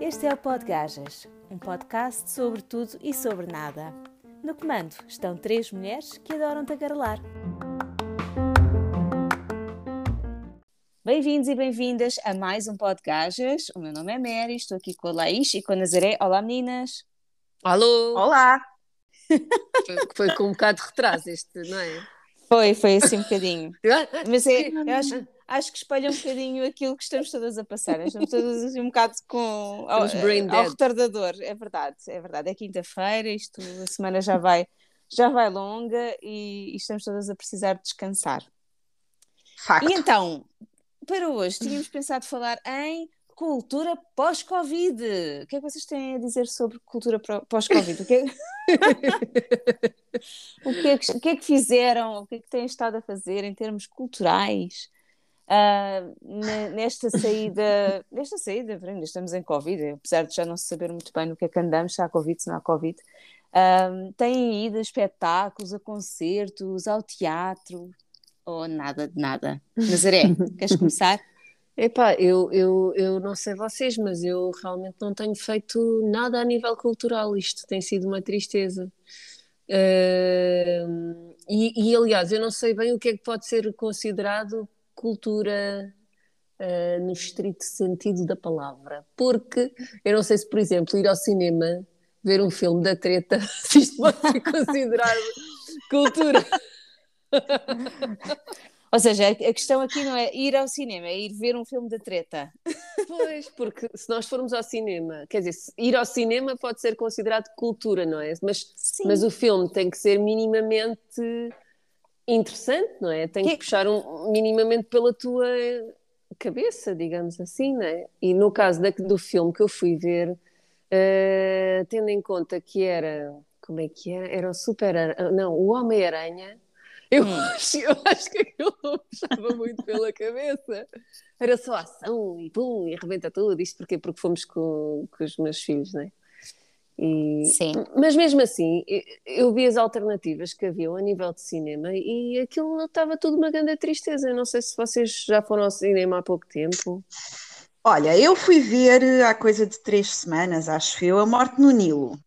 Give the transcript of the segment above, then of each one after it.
Este é o Podgajas, um podcast sobre tudo e sobre nada. No comando estão três mulheres que adoram tagarelar. Bem-vindos e bem-vindas a mais um Podgajas. O meu nome é Mary, estou aqui com a Laís e com a Nazaré. Olá, meninas! Alô! Olá! Foi, foi com um bocado de retraso este, não é? Foi, foi assim um bocadinho. Mas é, eu acho, acho que espalha um bocadinho aquilo que estamos todas a passar. Estamos todas assim um bocado com ao, ao retardador. É verdade, é verdade. É quinta-feira, isto a semana já vai, já vai longa e, e estamos todas a precisar de descansar. Facto. E então, para hoje, tínhamos pensado falar em cultura pós-Covid. O que é que vocês têm a dizer sobre cultura pós-Covid? O, que é... o, que é que, o que é que fizeram? O que é que têm estado a fazer em termos culturais? Uh, nesta saída, nesta saída, ainda estamos em Covid, apesar de já não se saber muito bem no que é que andamos, se há Covid, se não há Covid, uh, têm ido a espetáculos, a concertos, ao teatro, ou nada de nada. Nazaré, queres começar? Epá, eu, eu, eu não sei vocês, mas eu realmente não tenho feito nada a nível cultural. Isto tem sido uma tristeza. Uh, e, e, aliás, eu não sei bem o que é que pode ser considerado cultura uh, no estrito sentido da palavra. Porque eu não sei se, por exemplo, ir ao cinema ver um filme da treta, se isto pode ser considerado cultura. Ou seja, a questão aqui não é ir ao cinema, é ir ver um filme de treta. Pois, porque se nós formos ao cinema, quer dizer, ir ao cinema pode ser considerado cultura, não é? Mas, mas o filme tem que ser minimamente interessante, não é? Tem que, que puxar um, minimamente pela tua cabeça, digamos assim, não é? E no caso da, do filme que eu fui ver, uh, tendo em conta que era, como é que era? Era o Super, não, o Homem-Aranha, eu, hum. acho, eu acho que aquilo não puxava muito pela cabeça. Era só ação e pum, e arrebenta tudo. Isto porque Porque fomos com, com os meus filhos, não é? E, Sim. Mas mesmo assim, eu vi as alternativas que haviam a nível de cinema e aquilo estava tudo uma grande tristeza. Eu não sei se vocês já foram ao cinema há pouco tempo. Olha, eu fui ver há coisa de três semanas, acho eu, A Morte no Nilo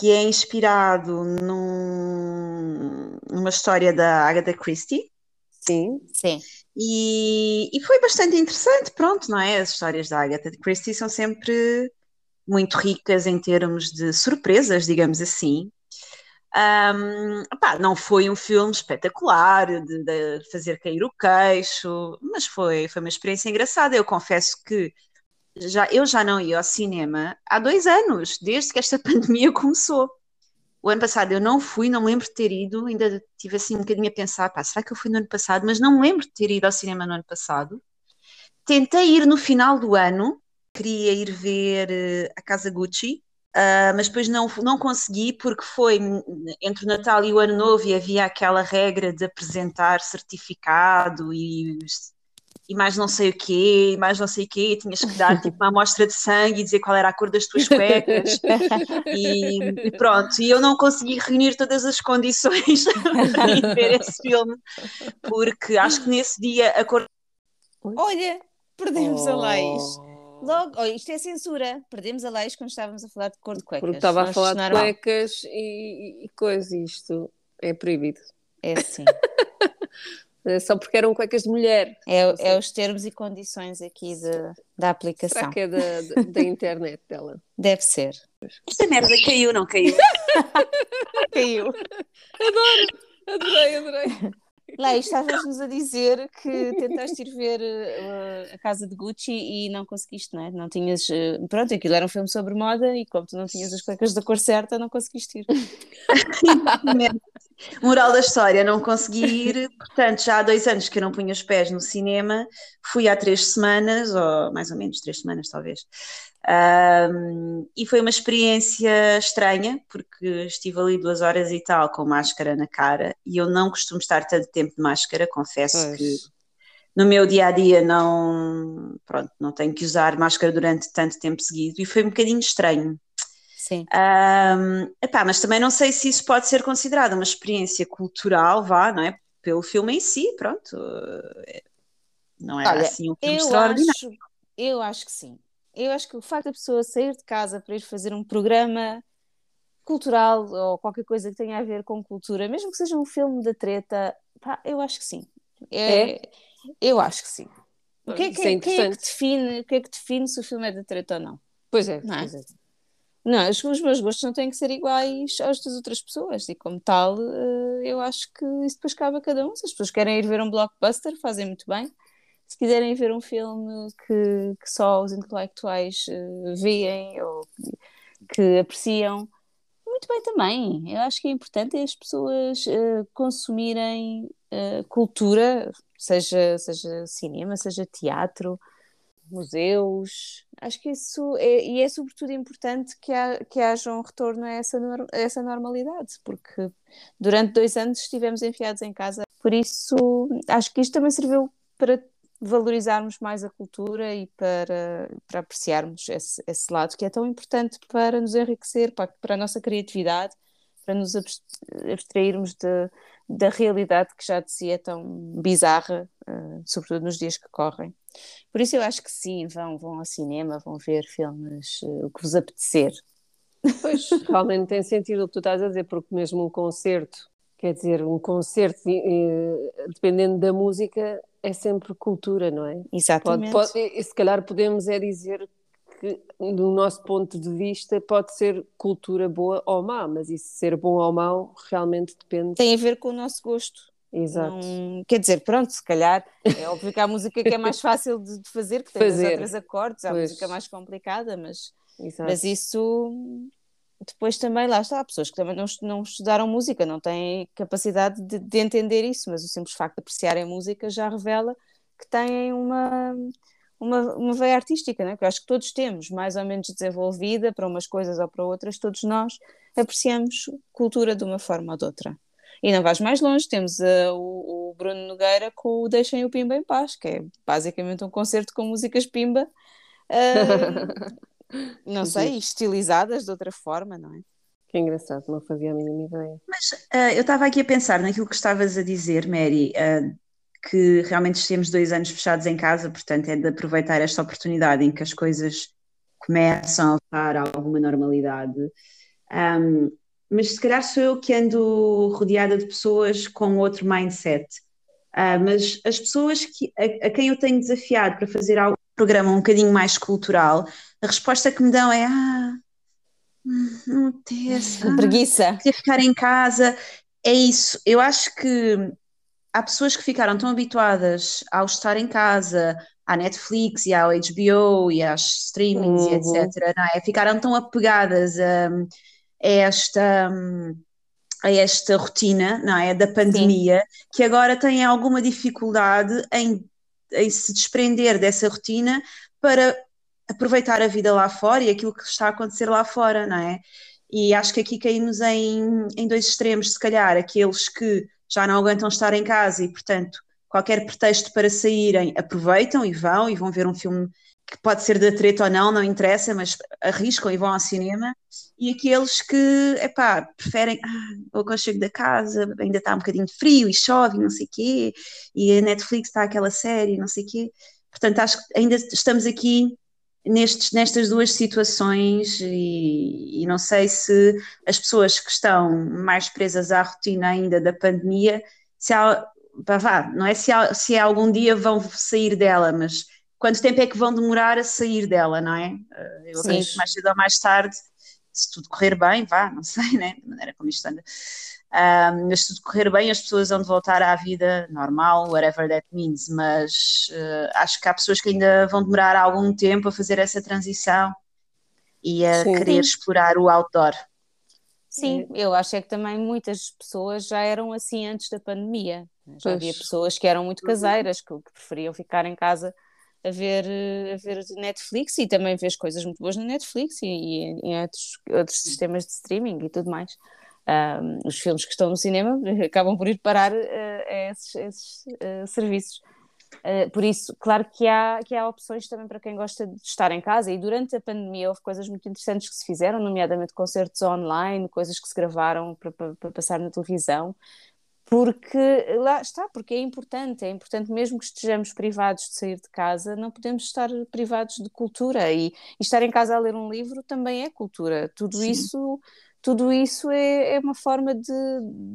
que é inspirado num, numa história da Agatha Christie. Sim, sim. E, e, foi bastante interessante, pronto, não é? As histórias da Agatha Christie são sempre muito ricas em termos de surpresas, digamos assim. Um, pá, não foi um filme espetacular, de, de, fazer cair o queixo, mas foi, foi uma experiência engraçada. Eu confesso que já, eu já não ia ao cinema há dois anos, desde que esta pandemia começou. O ano passado eu não fui, não me lembro de ter ido, ainda tive assim um bocadinho a pensar, pá, será que eu fui no ano passado? Mas não me lembro de ter ido ao cinema no ano passado. Tentei ir no final do ano, queria ir ver uh, a Casa Gucci, uh, mas depois não, não consegui porque foi entre o Natal e o Ano Novo e havia aquela regra de apresentar certificado e e mais não sei o quê, e mais não sei o quê, e tinhas que dar tipo uma amostra de sangue e dizer qual era a cor das tuas cuecas, e, e, pronto, e eu não consegui reunir todas as condições para ir ver esse filme, porque acho que nesse dia a cor... Olha, perdemos oh. a Laís. Logo, oh, isto é censura, perdemos a Laís quando estávamos a falar de cor de cuecas. Porque estava a falar de cuecas e, e coisas, isto é proibido. É sim. Eh, só porque eram cuecas de mulher. É, é os termos e condições aqui de, da aplicação. Será que é da, da internet dela? Deve ser. Esta merda caiu, não caiu? caiu. Adoro, adorei, adorei. Lá, estavas-nos a dizer que tentaste ir ver uh, a casa de Gucci e não conseguiste, não é? Não tinhas. Uh, pronto, aquilo era um filme sobre moda e como tu não tinhas as cuecas da cor certa, não conseguiste ir. Moral da história, não consegui ir, portanto, já há dois anos que eu não punha os pés no cinema, fui há três semanas, ou mais ou menos três semanas talvez, um, e foi uma experiência estranha, porque estive ali duas horas e tal com máscara na cara, e eu não costumo estar tanto tempo de máscara, confesso pois. que no meu dia a dia não, pronto, não tenho que usar máscara durante tanto tempo seguido, e foi um bocadinho estranho. Sim. Um, epá, mas também não sei se isso pode ser considerado uma experiência cultural, vá, não é? Pelo filme em si, pronto. não era Olha, assim um filme extraordinário. Acho, eu acho que sim. Eu acho que o facto da pessoa sair de casa para ir fazer um programa cultural ou qualquer coisa que tenha a ver com cultura, mesmo que seja um filme da treta, pá, eu acho que sim. É, é? Eu acho que sim. O que é que, é, que é que define, o que é que define se o filme é da treta ou não? Pois é, não é? Pois é. Não, os, meus gostos não têm que ser iguais aos das outras pessoas e como tal uh, eu acho que isso depois cabe a cada um. Se as pessoas querem ir ver um blockbuster, fazem muito bem. Se quiserem ver um filme que, que só os intelectuais uh, veem ou que apreciam, muito bem também. Eu acho que é importante as pessoas uh, consumirem cultura, seja, seja cinema, seja teatro, museus. Acho que isso é, e é sobretudo importante que, que haja um retorno a essa, a essa normalidade, porque durante dois anos estivemos enfiados em casa. Por isso, acho que isto também serviu para valorizarmos mais a cultura e para, para apreciarmos esse, esse lado que é tão importante para nos enriquecer, para, para a nossa criatividade, para nos abstrairmos de, da realidade que já de si é tão bizarra, uh, sobretudo nos dias que correm. Por isso eu acho que sim, vão, vão ao cinema, vão ver filmes, uh, o que vos apetecer. Pois, realmente tem sentido o que tu estás a dizer, porque mesmo um concerto, quer dizer, um concerto, dependendo da música, é sempre cultura, não é? Exatamente. Pode, pode, se calhar podemos é dizer que, do nosso ponto de vista, pode ser cultura boa ou má, mas isso ser bom ou mau realmente depende. Tem a ver com o nosso gosto. Exato. Não... Quer dizer, pronto, se calhar é óbvio que há música que é mais fácil de, fazer, que tem fazer. os outros acordes, há pois. música mais complicada, mas, mas isso depois também lá está, há pessoas que também não, não estudaram música, não têm capacidade de, de, entender isso, mas o simples facto de apreciarem música já revela que têm uma, uma, uma veia artística, né? que eu acho que todos temos, mais ou menos desenvolvida para umas coisas ou para outras, todos nós apreciamos cultura de uma forma ou de outra. E não vais mais longe, temos uh, o, o, Bruno Nogueira com o Deixem o Pimba em Paz, que é basicamente um concerto com músicas Pimba. Uh, não sei, estilizadas de outra forma, não é? Que engraçado, não fazia a mínima ideia. Mas uh, eu estava aqui a pensar naquilo que estavas a dizer, Mary, uh, que realmente temos dois anos fechados em casa, portanto é de aproveitar esta oportunidade em que as coisas começam a voltar a alguma normalidade. Um, mas se calhar sou eu que ando rodeada de pessoas com outro mindset. Uh, mas as pessoas que, a, a, quem eu tenho desafiado para fazer algo, um programa um bocadinho mais cultural a resposta que me dão é ah, não apetece, ah, preguiça. Queria ficar em casa. É isso. Eu acho que há pessoas que ficaram tão habituadas ao estar em casa, à Netflix e ao HBO e às streamings uhum. e etc. É? Ficaram tão apegadas a esta a esta rotina, não é, da pandemia, Sim. que agora têm alguma dificuldade em, em se desprender dessa rotina para aproveitar a vida lá fora e aquilo que está a acontecer lá fora, não é? E acho que aqui caímos em, em dois extremos, se calhar, aqueles que já não aguentam estar em casa e, portanto, qualquer pretexto para saírem, aproveitam e vão e vão ver um filme que pode ser da treta ou não, não interessa, mas arriscam e vão ao cinema. E aqueles que, epá, preferem, ah, o aconchego da casa, ainda está um bocadinho frio e chove não sei quê, e a Netflix está aquela série, não sei quê. Portanto, acho que ainda estamos aqui nestes, nestas duas situações e, e, não sei se as pessoas que estão mais presas à rotina ainda da pandemia, se há, vá, não é se, se algum dia vão sair dela, mas quanto tempo é que vão demorar a sair dela, não é? Eh, eu acredito mais cedo ou mais tarde, se tudo correr bem, vá, não sei, né? Da maneira como isto anda um, mas se tudo correr bem, as pessoas vão de voltar à vida normal, whatever that means. Mas uh, acho que há pessoas que ainda vão demorar algum tempo a fazer essa transição e a Sim. querer explorar o outdoor. Sim, eu acho é que também muitas pessoas já eram assim antes da pandemia. Já pois. havia pessoas que eram muito uhum. caseiras, que, que, preferiam ficar em casa a ver, a ver Netflix e também ver coisas muito boas na Netflix e, e em outros, outros sistemas de streaming e tudo mais um, os filmes que estão no cinema acabam por ir parar uh, a esses, esses uh, serviços. Uh, por isso, claro que há, que há opções também para quem gosta de estar em casa, e durante a pandemia houve coisas muito interessantes que se fizeram, nomeadamente concertos online, coisas que se gravaram para, para, para passar na televisão. Porque lá está, porque é importante, é importante mesmo que estejamos privados de sair de casa, não podemos estar privados de cultura e, e estar em casa a ler um livro também é cultura. Tudo Sim. isso, tudo isso é, é uma forma de,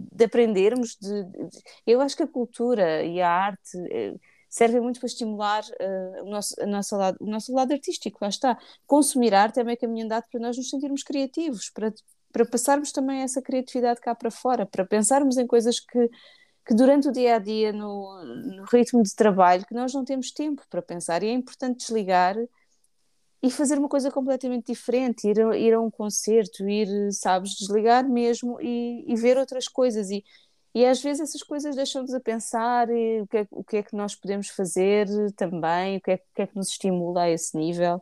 de aprendermos. De, de, eu acho que a cultura e a arte eh, servem muito para estimular uh, o, nosso, a nossa lado, o nosso lado artístico, lá está. Consumir arte é meio caminho andado para nós nos sentirmos criativos, para para passarmos também essa criatividade cá para fora, para pensarmos em coisas que, que durante o dia a dia, no, no ritmo de trabalho, que nós não temos tempo para pensar. E é importante desligar e fazer uma coisa completamente diferente, ir ir a um concerto, ir, sabes, desligar mesmo e, e ver outras coisas. E, e às vezes essas coisas deixam-nos a pensar o que, é, o que é que nós podemos fazer também, o que é, o que, é que nos estimula a esse nível.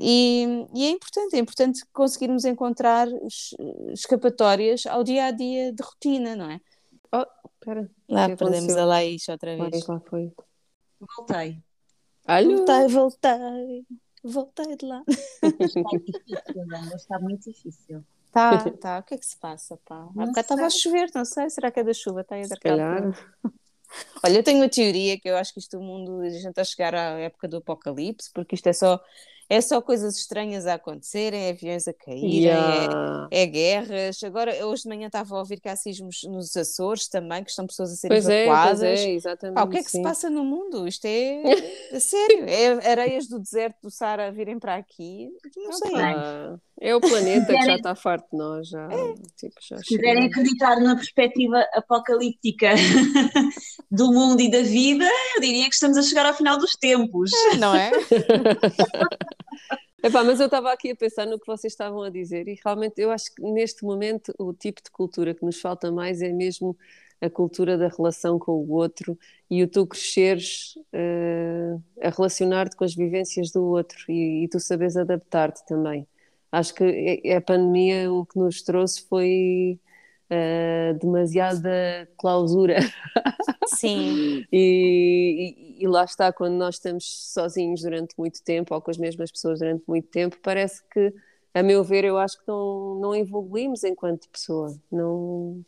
E, e, é importante, é importante conseguirmos encontrar escapatórias ao dia a dia de rotina, não é? Oh, espera. Lá perdemos a Laís outra vez. lá foi. Voltei. Alô. Voltei, voltei. Voltei de lá. Está difícil, está muito difícil. Tá, tá. O que é que se passa, pá? Há bocado estava a chover, não sei. Será que é da chuva? Está aí a dar calhar. Olha, eu tenho uma teoria que eu acho que isto o mundo, a gente está a chegar à época do apocalipse, porque isto é só é só coisas estranhas a acontecerem, é aviões a caírem, é, yeah. é, é, guerras. Agora, hoje de manhã estava a ouvir que há sismos nos Açores também, que estão pessoas a serem pois evacuadas. É, pois é, exatamente. Pá, o que é que sim. se passa no mundo? Isto é, é sério, é areias do deserto do Sara a virem para aqui. Não sei. É o planeta que já está farto de nós. Já, é. tipo, já se quiserem acreditar na perspectiva apocalíptica do mundo e da vida, eu diria que estamos a chegar ao final dos tempos. Não é? Epá, mas eu estava aqui a pensar no que vocês estavam a dizer e realmente eu acho que neste momento o tipo de cultura que nos falta mais é mesmo a cultura da relação com o outro e o tu cresceres uh, a relacionar-te com as vivências do outro e, e tu sabes adaptar-te também. Acho que a pandemia o que nos trouxe foi uh, demasiada clausura. Sim. e, e, e, lá está, quando nós estamos sozinhos durante muito tempo ou com as mesmas pessoas durante muito tempo, parece que, a meu ver, eu acho que não, não evoluímos enquanto pessoa. Não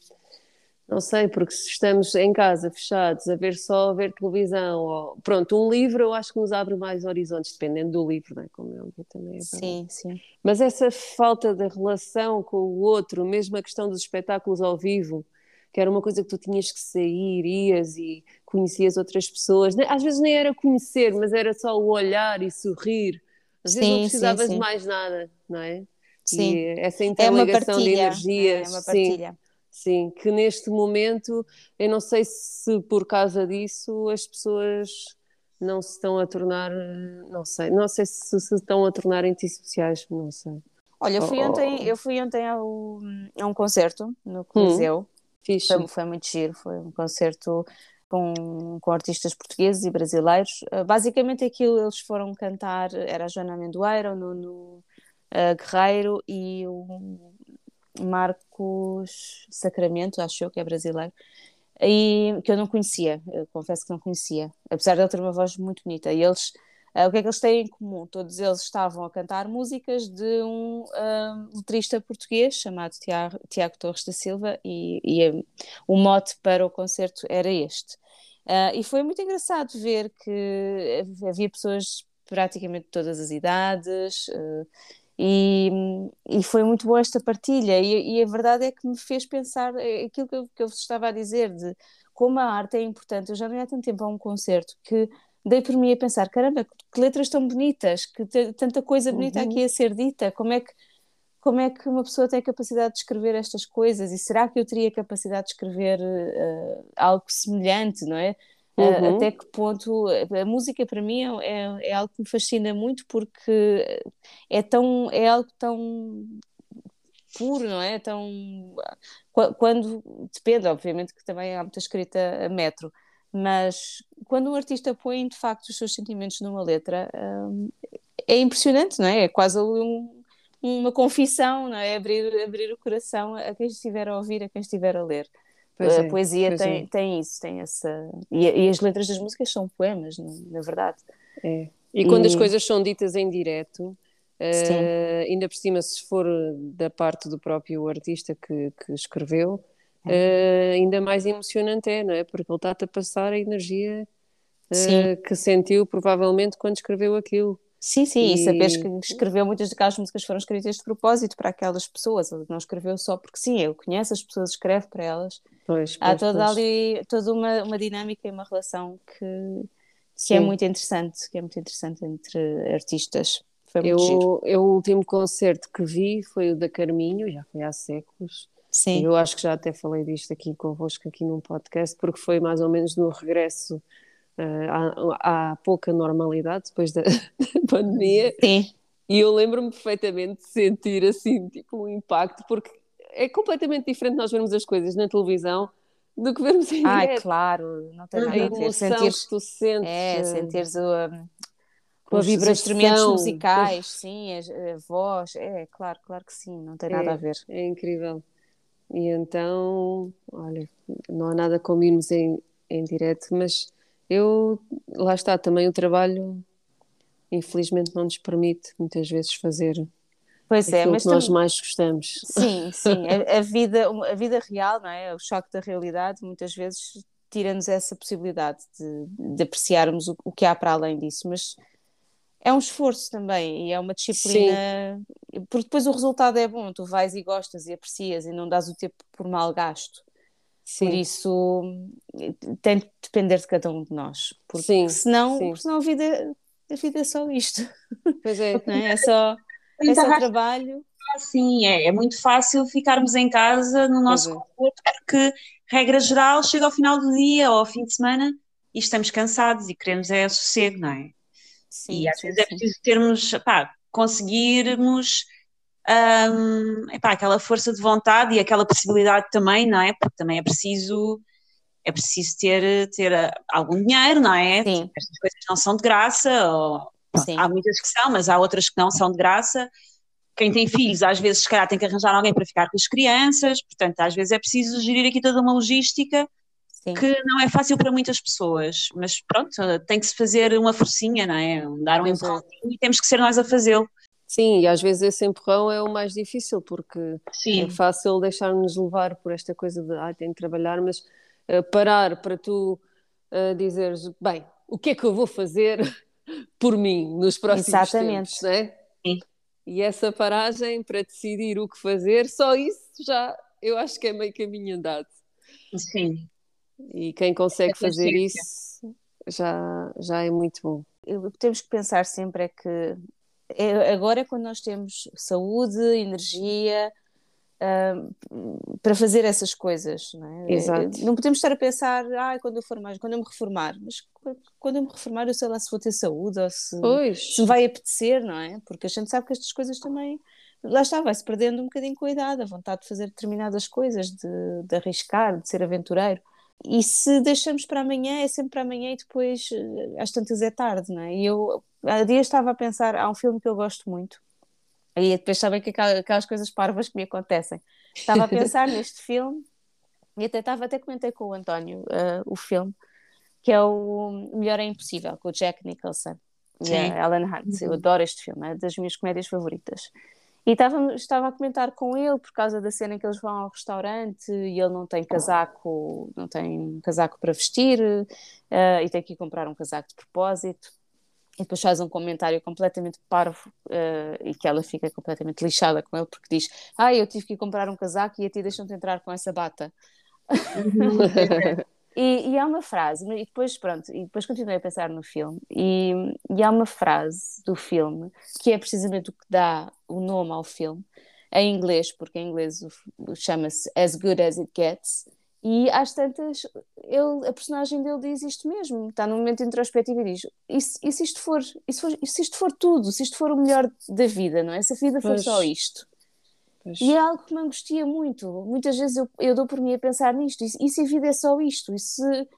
não sei, porque se estamos em casa fechados a ver só a ver televisão, ou, pronto, um livro eu acho que nos abre mais horizontes, dependendo do livro, não é? como eu também é Sim, sim. Mas essa falta de relação com o outro, mesmo a questão dos espetáculos ao vivo, que era uma coisa que tu tinhas que sair, ias e conhecias outras pessoas, às vezes nem era conhecer, mas era só o olhar e sorrir. Às vezes sim, não precisavas de mais nada, não é? Sim. E essa interligação é de energias. É uma partilha. Sim. Sim, que neste momento, eu não sei se por causa disso as pessoas não se estão a tornar, não sei, não sei se se estão a tornar antissociais, não sei. Olha, eu fui oh, ontem, oh. eu fui ontem ao, a um concerto no Coliseu. Hum, foi, foi, muito giro, foi um concerto com, com artistas portugueses e brasileiros. Uh, basicamente aquilo eles foram cantar, era a Joana Amendoeira, o Nuno uh, Guerreiro e o Marcos Sacramento, acho eu que é brasileiro, e que eu não conhecia, eu confesso que não conhecia, apesar de ele ter uma voz muito bonita. E eles, uh, o que é que eles têm em comum? Todos eles estavam a cantar músicas de um uh, letrista português chamado Tiago, Tiago Torres da Silva, e, e uh, o mote para o concerto era este. Ah, e foi muito engraçado ver que havia pessoas praticamente de todas as idades e, e foi muito boa esta partilha, e, e, a verdade é que me fez pensar aquilo que eu, que eu vos estava a dizer, de como a arte é importante. Eu já não ia há tanto tempo a um concerto que dei por mim a pensar: caramba, que letras tão bonitas, que tanta coisa bonita uhum. aqui a ser dita, como é que. Como é que uma pessoa tem a capacidade de escrever estas coisas? E será que eu teria capacidade de escrever uh, algo semelhante, não é? Uhum. até que ponto a música para mim é, é, é, algo que me fascina muito porque é tão é algo tão puro não é? Tão quando depende obviamente que também há muita escrita a metro mas quando um artista põe de facto os seus sentimentos numa letra hum, é impressionante não é? É quase um, uma confissão não é? Abrir abrir o coração a quem estiver a ouvir a quem estiver a ler Pois a é, poesia tem, é. tem isso, tem essa. E, e, as letras das músicas são poemas, na verdade. É. E, e quando as coisas são ditas em direto, uh, ainda por cima, se for da parte do próprio artista que, que escreveu, uh, ainda mais emocionante é, não é? Porque ele está-te a passar a energia uh, que sentiu provavelmente quando escreveu aquilo. Sim, sim, e, e saberes que escreveu muitas daquelas músicas foram escritas de propósito para aquelas pessoas, ele não escreveu só porque sim, eu conheço as pessoas, escreve para elas. Pois, pois, Há toda pois. ali toda uma, uma dinâmica e uma relação que, que é muito interessante, que é muito interessante entre artistas. Foi muito eu, giro. eu, o último concerto que vi foi o da Carminho, já foi há séculos. Sim. Eu acho que já até falei disto aqui convosco, aqui num podcast, porque foi mais ou menos no regresso uh, à, à, pouca normalidade depois da, da pandemia. Sim. E eu lembro-me perfeitamente de sentir assim, tipo, um impacto, porque é completamente diferente nós vermos as coisas na televisão do que vermos em Ai, direto. claro, não tem nada a ver. Sentires, que tu sentes. é, sentires o, um, com os vibração. instrumentos musicais, sim, a, a voz, é claro, claro que sim, não tem nada É. a ver. É incrível. E então, olha, não há nada como irmos em, em direto, mas eu, lá está, também o trabalho, infelizmente, não nos permite muitas vezes fazer Pois é, mas que nós tam- mais gostamos. sim, sim, a, a vida, a vida real, não é? O choque da realidade muitas vezes tira-nos essa possibilidade de, de apreciarmos o, o que há para além disso, mas é um esforço também e é uma disciplina, porque depois o resultado é bom, tu vais e gostas e aprecias e não dás o tempo por mal gasto. Por Sim, isso tem de depender de cada um de nós, porque Sim, senão, sim. senão a vida, a vida é só isto, pois é. não é? É só, é Muito só arrasta- trabalho. Sim, é, é muito fácil ficarmos em casa no nosso é. conforto, porque, regra geral, chega ao final do dia ou ao fim de semana e estamos cansados e queremos é sossego, não é? Sim, E às sim, vezes é sim. preciso termos, pá, conseguirmos hum, epá, aquela força de vontade e aquela possibilidade também, não é? Porque também é preciso, é preciso ter, ter ah, algum dinheiro, não é? Sim. Estas coisas não são de graça, ou, Sim. há muitas que são, mas há outras que não são de graça. Quem tem filhos, às vezes, se calhar, tem que arranjar alguém para ficar com as crianças, portanto, às vezes é preciso gerir aqui toda uma logística Sim. que não é fácil para muitas pessoas, mas pronto, tem que se fazer uma forcinha, não é? Dar um é. empurrãozinho e temos que ser nós a fazê-lo. Sim, e às vezes esse empurrão é o mais difícil, porque é Sim, fácil deixar-nos levar por esta coisa de ah, tenho que trabalhar, mas eh, parar para tu eh, dizeres, bem, o que é que eu vou fazer por mim nos próximos Exatamente. tempos, não é? Sim. E essa paragem para decidir o que fazer, só isso já eu acho que é meio caminho andado. sim. E quem consegue É fazer isso já, já é muito bom. O que temos que pensar sempre é que é- agora é quando nós temos saúde, energia ah, para fazer essas coisas, não é? Exato. Não podemos estar a pensar, ah, quando eu for mais, quando eu me reformar, mas qu- quando eu me reformar, eu sei lá se vou ter saúde ou se, Pois, se vai apetecer, não é? Porque a gente sabe que estas coisas também, lá está, vai-se perdendo um bocadinho com a idade, a vontade de fazer determinadas coisas, de, de arriscar, de ser aventureiro. E se deixamos para amanhã, é sempre para amanhã e depois eh, às tantas é tarde, não é? E eu há dias estava a pensar, há um filme que eu gosto muito, e depois sabem que aquelas, coisas parvas que me acontecem. Estava a pensar neste filme, e até estava, até comentei com o António eh, o filme, que é o Melhor é Impossível, com o Jack Nicholson e Sim. a Alan Hunt. Eu adoro este filme, é das minhas comédias favoritas. E estava, estava a comentar com ele por causa da cena em que eles vão ao restaurante e ele não tem casaco, não tem casaco para vestir eh, e tem que ir comprar um casaco de propósito. E depois faz um comentário completamente parvo eh, e que ela fica completamente lixada com ele porque diz: Ah, eu tive que ir comprar um casaco e a ti deixam-te entrar com essa bata. E, e há uma frase, e depois, pronto, e depois continuei a pensar no filme, e, e há uma frase do filme que é precisamente o que dá o nome ao filme, em inglês, porque em inglês chama-se As Good as It Gets, e às tantas, ele, a personagem dele diz isto mesmo, está num momento introspectivo e diz: e se, e se isto for, e se, for, e se isto for tudo, se isto for o melhor da vida, não é? Se a vida for Pois. só isto. pois. E é algo que me angustia muito. Muitas vezes eu, eu dou por mim a pensar nisto. E, se- e se a vida é só isto? E se,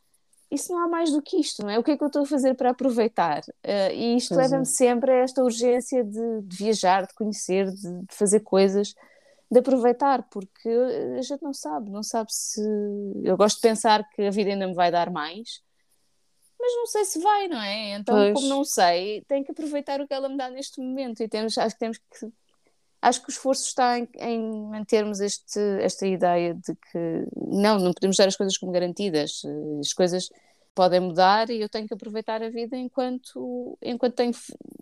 e se não há mais do que isto? Não é? O que é que eu estou a fazer para aproveitar? Eh, e isto é. leva-me sempre a esta urgência de, de viajar, de conhecer, de, de fazer coisas, de aproveitar, porque a gente não sabe. Não sabe se. Eu gosto de pensar que a vida ainda me vai dar mais. Mas não sei se vai, não é? Então, Pois. como não sei, tenho que aproveitar o que ela me dá neste momento e temos, acho que temos que acho que o esforço está em, em, mantermos este, esta ideia de que não, não podemos dar as coisas como garantidas, as coisas podem mudar e eu tenho que aproveitar a vida enquanto, enquanto tenho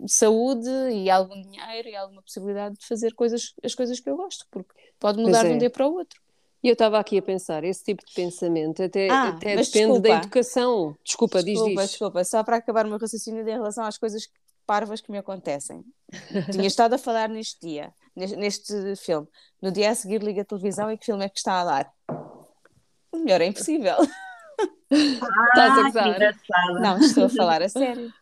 saúde e algum dinheiro e alguma possibilidade de fazer coisas, as coisas que eu gosto, porque pode mudar é. de um dia para o outro. E eu estava aqui a pensar, esse tipo de pensamento até, ah, até depende desculpa. da educação. Desculpa, desculpa, diz, diz. Desculpa, só para acabar o meu raciocínio em relação às coisas parvas que me acontecem. Tinha estado a falar neste dia, neste, neste, filme. No dia a seguir liga a televisão e que filme é que está a dar? O melhor é impossível. Ah, Estás a gozar? Não, estou a falar a sério.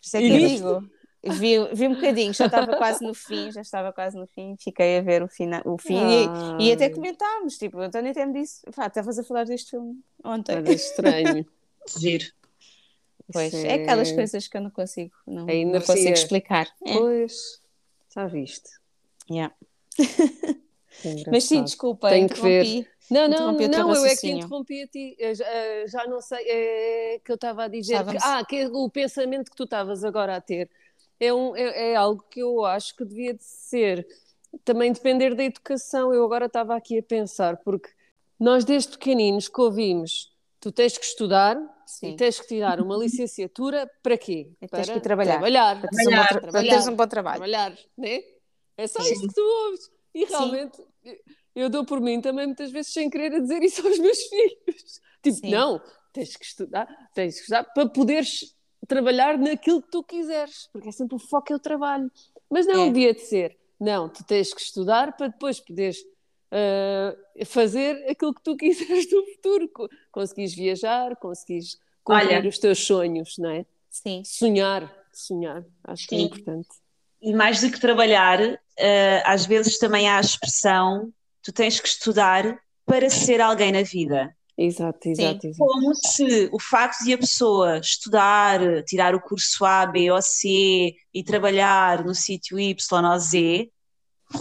Isso é que eu digo. Vi, vi um bocadinho, já estava quase no fim, já estava quase no fim, fiquei a ver o, fina, o fim e, e, até comentámos, tipo, o António até me disse, pá, estavas a falar deste filme ontem. Era estranho. Giro. Pois, é... é... aquelas coisas que eu não consigo, não, não consigo explicar. É. Pois, já viste. Yeah. Mas sim, desculpa, Tenho que ver. Não, não, não, eu é que interrompi a ti. Já, já não sei, é que eu estava a dizer. Que, ah, que é o pensamento que tu estavas agora a ter é, um, é, é algo que eu acho que devia de ser também depender da educação. Eu agora estava aqui a pensar, porque nós desde pequeninos que ouvimos tu tens que estudar Sim. e tens que tirar uma licenciatura para quê? E para tens que trabalhar. Trabalhar. Para teres, trabalhar. Um, bom, para teres um bom trabalho. Trabalhar, né? É só Sim. isso que tu ouves. E realmente, Sim. Eu dou por mim também muitas vezes sem querer a dizer isso aos meus filhos. Tipo, Sim. não, tens que estudar, tens que estudar para poderes trabalhar naquilo que tu quiseres, porque é sempre o foco é o trabalho. Mas não é. devia de ser. Não, tu tens que estudar para depois poderes uh, fazer aquilo que tu quiseres no futuro. Conseguires viajar, conseguires cumprir Olha, os teus sonhos, não é? Sim. Sonhar, sonhar, acho Sim. que é importante. E mais do que trabalhar, uh, às vezes também há a expressão: tu tens que estudar para ser alguém na vida. Exato, exato, exato. Como se o facto de a pessoa estudar, tirar o curso A, B ou C e trabalhar no sítio Y ou Z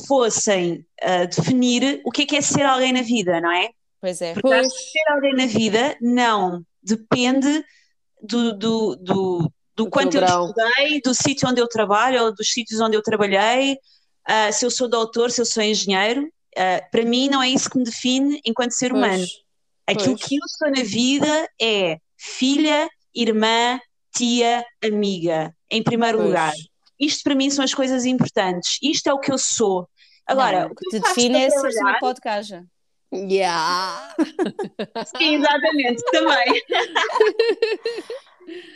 fossem uh, definir o que é, que é ser alguém na vida, não é? Pois é. Porque pois. ser alguém na vida não depende do, do, do, do quanto eu estudei, do sítio onde eu trabalho ou dos sítios onde eu trabalhei, uh, se eu sou doutor, se eu sou engenheiro. Uh, para mim, não é isso que me define enquanto ser pois. humano. Aquilo pois. que eu sou na vida é filha, irmã, tia, amiga, em primeiro pois. lugar. Isto para mim são as coisas importantes. Isto é o que eu sou. Agora, não, o que te define é ser uma podcast. Yeah. Sim, exatamente, também.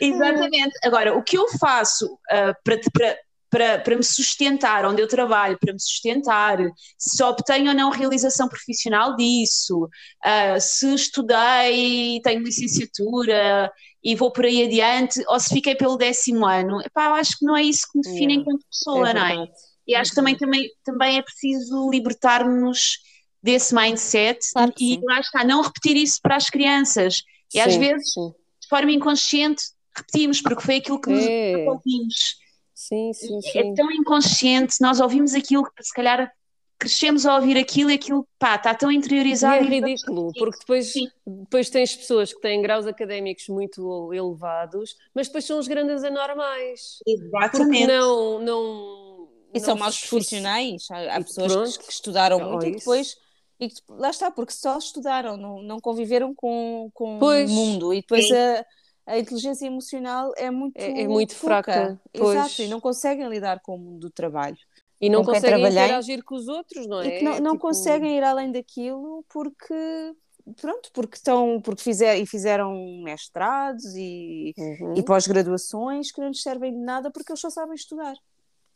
exatamente. Agora, o que eu faço uh, para, para, para, para me sustentar, onde eu trabalho, para me sustentar, se obtenho ou não realização profissional disso, uh, se estudei, tenho licenciatura e vou por aí adiante, ou se fiquei pelo décimo ano, epá, eu acho que não é isso que me define yeah. enquanto pessoa, é não é? E acho que também, também, também é preciso libertar-nos desse mindset claro e lá está, não repetir isso para as crianças. E sim, às vezes, sim. de forma inconsciente, repetimos, porque foi aquilo que é. nos ouvimos. Sim, sim, sim. É tão inconsciente, nós ouvimos aquilo que se calhar crescemos a ouvir aquilo e aquilo pá, está tão interiorizado. E é ridículo, porque depois, depois tens pessoas que têm graus académicos muito elevados, mas depois são os grandes anormais. Exatamente. Porque não. não e são maus profissionais. Há, há pessoas que, que, estudaram muito e depois. E lá está, porque só estudaram, não, não conviveram com, com o mundo. E depois a, a inteligência emocional é muito, é, é muito fraca. Exato, e não conseguem lidar com o mundo do trabalho. E não conseguem interagir com os outros, não é? E não, não tipo... conseguem ir além daquilo porque pronto, porque estão, porque fizer, e fizeram mestrados e, uhum. e pós-graduações que não lhes servem de nada porque eles só sabem estudar.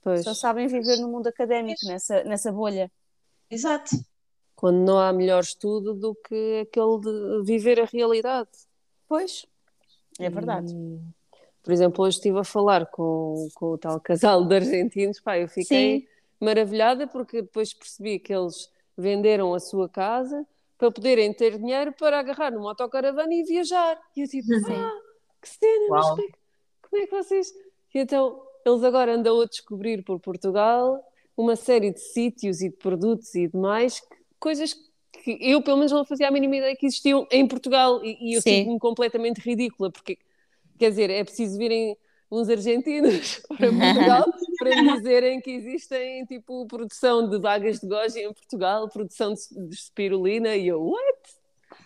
Pois. Só sabem viver no mundo académico, nessa, nessa bolha. Exato. Quando não há melhor estudo do que aquele de viver a realidade. Pois. É verdade. Hum. Por exemplo, hoje estive a falar com, com o tal casal de argentinos, pá, eu fiquei Sim. maravilhada porque depois percebi que eles venderam a sua casa para poderem ter dinheiro para agarrar numa autocaravana e viajar. E eu tipo, ah, que cena, mas como é, como é que vocês... E então, eles agora andam a descobrir por Portugal uma série de sítios e de produtos e demais, coisas que eu, pelo menos, não fazia a mínima ideia que existiam em Portugal e, e eu sinto-me completamente ridícula, porque, quer dizer, é preciso virem uns argentinos para Portugal para me dizerem que existem tipo produção de vagas de goji em Portugal, produção de, de spirulina e eu, what?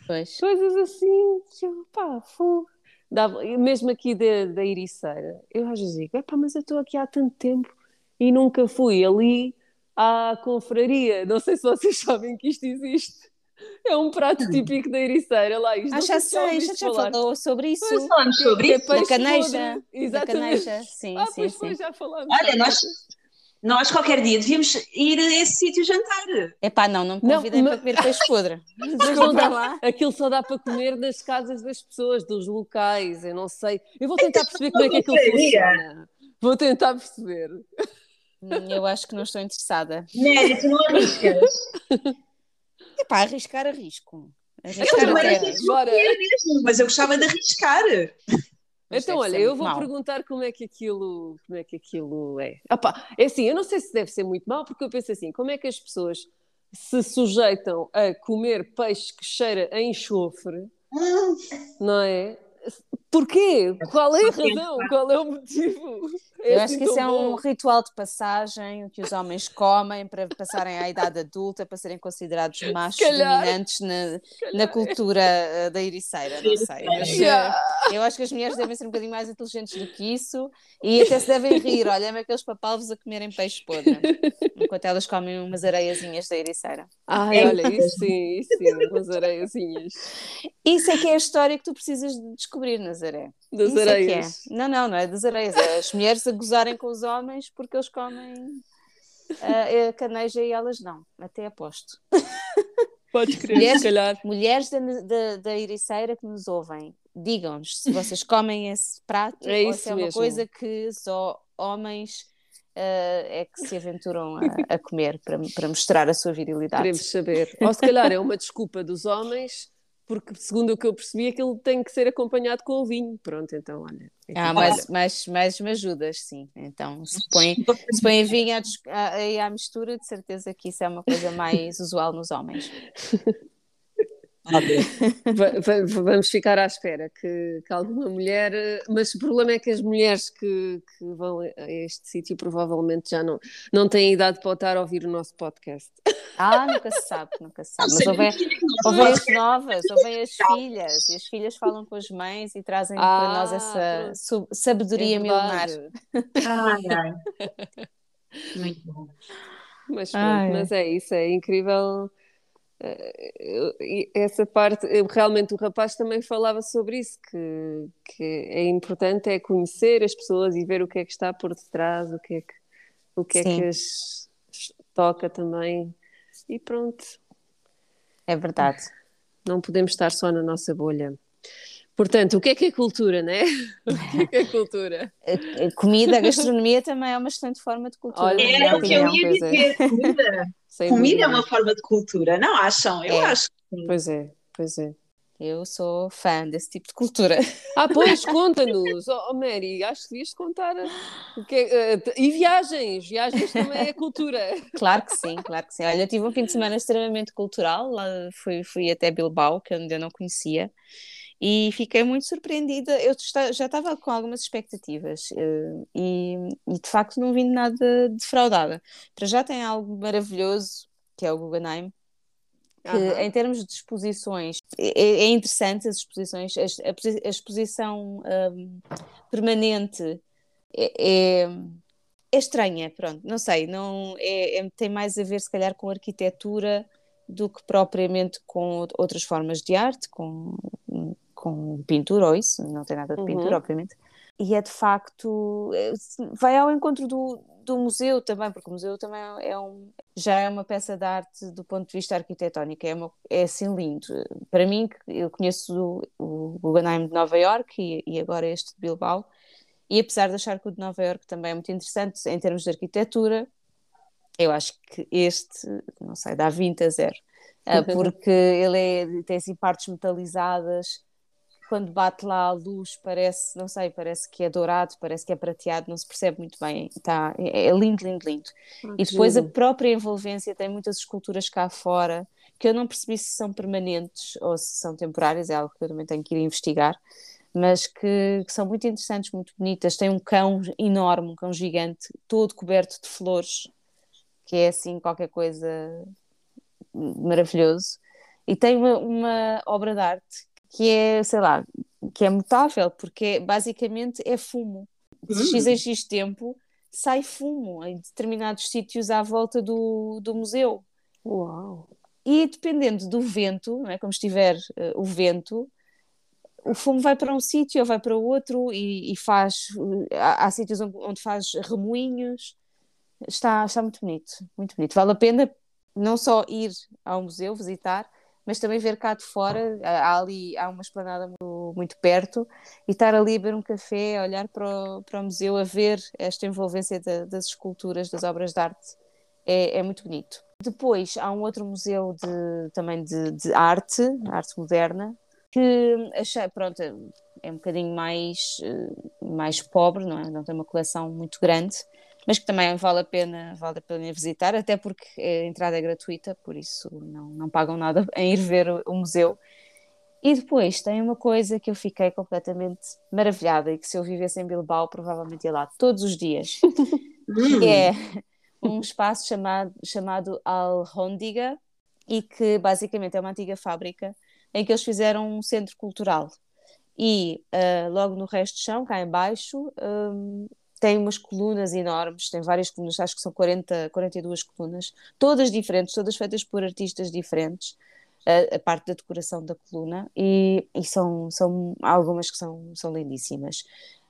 Pois. Coisas assim, eu, pá, fogo. Dava, mesmo aqui da, da Ericeira, eu às vezes digo, pá, mas eu estou aqui há tanto tempo e nunca fui ali à confraria. Não sei se vocês sabem que isto existe. É um prato típico da Ericeira lá. Isto ah, já sei, já, já falou sobre isso. Pois falamos sobre que, isso. Da caneja. Exatamente. Da caneja. Sim, ah, sim, pois sim. Foi, já falámos. Olha, nós, nós qualquer dia devíamos ir a esse sítio jantar. É pá, não, não me convidem Não, para comer peixe podre. Dá lá. Aquilo só dá para comer nas casas das pessoas, dos locais. Eu não sei. Eu vou tentar perceber como é que aquilo funciona. Vou tentar perceber. Hum, Eu acho que não estou interessada. Tu não arriscas. É pá, arriscar, arrisco. Eu Arriscar também até. arrisco Bora. mesmo, mas eu gostava de arriscar. Mas Então, olha, eu vou mau. perguntar como é que aquilo, como é que aquilo é. Opá, é assim, eu não sei se deve ser muito mal, porque eu penso assim, como é que as pessoas se sujeitam a comer peixe que cheira a enxofre, Hum, não é? Porquê? Qual é a razão? Qual é o motivo? É Eu acho que isso é um bom. ritual de passagem que os homens comem para passarem à idade adulta, para serem considerados machos calhar. dominantes na, na cultura eh, da ericeira, não sei. Mas eh, Yeah. eu acho que as mulheres devem ser um bocadinho mais inteligentes do que isso e até se devem rir. Olha-me aqueles papalvos a comerem peixe podre, enquanto elas comem umas areiazinhas da ericeira. Ai, É olha, isso sim, isso sim, umas areiazinhas Isso é que é a história que tu precisas de descobrir, Nazaré. das Isso é que é. areias. Não, não, não é das areias. É as mulheres gozarem com os homens porque eles comem ah, a caneja e elas não. Até aposto. Podes crer, Mulheres- se calhar. Mulheres da, da, da Ericeira que nos ouvem, digam-nos se vocês comem esse prato É ou isso se é uma mesmo. coisa que só homens ah, é que se aventuram a, a comer para, para mostrar a sua virilidade. Queremos saber. Ou se calhar é uma desculpa dos homens, porque segundo o que eu percebi, aquilo tem que ser acompanhado com o vinho. Pronto, então, olha. Ah, mais, mais, mais me ajudas, sim. Então, se põe, se põe vinho à, à- à mistura, de certeza que isso é uma coisa mais usual nos homens. Va- Vamos ficar à espera que, que alguma mulher. Mas o problema é que as mulheres que, que vão a este sítio provavelmente já não, não têm idade para estar a ouvir o nosso podcast. Ah, nunca se sabe, nunca se sabe. Mas ouvem, que ouvem as novas, ouvem as filhas, e as filhas falam com as mães e trazem para nós Ah, essa sabedoria É milenar. verdade. Ai, ai. Muito bom. Mas pronto, ai. mas é isso, é incrível. Eh, Essa parte, realmente o rapaz também falava sobre isso, que, que é importante é conhecer as pessoas e ver o que é que está por detrás, o que é que, o que, é que as toca também. E pronto, É verdade. não podemos estar só na nossa bolha. Portanto, o que é que é cultura, né? O que é que é cultura? A- a Comida, a gastronomia também é uma excelente forma de cultura. Olha, Era o que eu ia é. dizer. Comida, Sem comida é dúvida. uma forma de cultura, não acham? Eu É. acho que sim. Pois é, pois é. Eu sou fã desse tipo de cultura. Ah, pois, conta-nos, oh, oh, Mary, acho que devias contar o que é, eh, t- e viagens, viagens também é cultura. Claro que sim, claro que sim. Olha, eu tive um fim de semana extremamente cultural, lá fui, fui até Bilbao, que eu ainda não conhecia, e fiquei muito surpreendida. Eu já estava com algumas expectativas eh, e, e de facto não vim nada defraudada. Para já tem algo maravilhoso, que é o Guggenheim, que Aham. em termos de exposições é, é interessante as exposições, a, posi- a exposição hum, permanente é, é, é estranha, pronto, não sei, não é, é- tem mais a ver se calhar com arquitetura do que propriamente com outras formas de arte, com, com pintura ou isso, não tem nada de Uhum. pintura, obviamente. E é de facto, é, vai ao encontro do, do museu também, porque o museu também é um, já é uma peça de arte do ponto de vista arquitetónico, é, uma, é assim lindo. Para mim, eu conheço o, o Guggenheim de Nova Iorque e, e agora este de Bilbao, e apesar de achar que o de Nova Iorque também é muito interessante em termos de arquitetura, eu acho que este, não sei, dá 20 a 0. Ah, porque ele é, tem assim partes metalizadas, quando bate lá a luz parece, não sei, parece que é dourado, parece que é prateado, não se percebe muito bem. Tá, é, é lindo, lindo, lindo. Ah, E depois a giro. própria envolvência tem muitas esculturas cá fora que eu não percebi se são permanentes ou se são temporárias, é algo que eu também tenho que ir investigar. mas que, que, são muito interessantes, muito bonitas. Tem um cão enorme, um cão gigante, todo coberto de flores, que é assim qualquer coisa maravilhoso. E tem uma, uma obra de arte que é, sei lá, que é mutável, porque basicamente é fumo. De X em X tempo sai fumo em determinados sítios à volta do, do museu. Uau! E dependendo do vento, não é? como estiver uh, o vento, o fumo vai para um sítio ou vai para outro e, e faz. Há, há sítios onde, onde, faz remoinhos. Está, está muito bonito, muito bonito. Vale a pena não só ir ao museu visitar, mas também ver cá de fora. Há ali há uma esplanada muito, muito perto e estar ali a beber um café, a olhar para o, para o museu, a ver esta envolvência das esculturas, das obras de arte. É, é muito bonito. Depois há um outro museu de, também de, de arte, arte moderna, que achei, pronto, é um bocadinho mais, eh, mais pobre, não é? Não tem uma coleção muito grande, mas que também vale a pena, vale a pena visitar, até porque a entrada é gratuita, por isso não, não pagam nada em ir ver o, o museu. E depois tem uma coisa que eu fiquei completamente maravilhada e que se eu vivesse em Bilbao provavelmente ia lá todos os dias, que é um espaço chamado, chamado Alhóndiga e que basicamente é uma antiga fábrica em que eles fizeram um centro cultural. E uh, logo no resto do chão, cá embaixo, um, tem umas colunas enormes, tem várias colunas, acho que são 40, 42 colunas, todas diferentes, todas feitas por artistas diferentes, a, a parte da decoração da coluna, e, e, são, são algumas que são, são lindíssimas.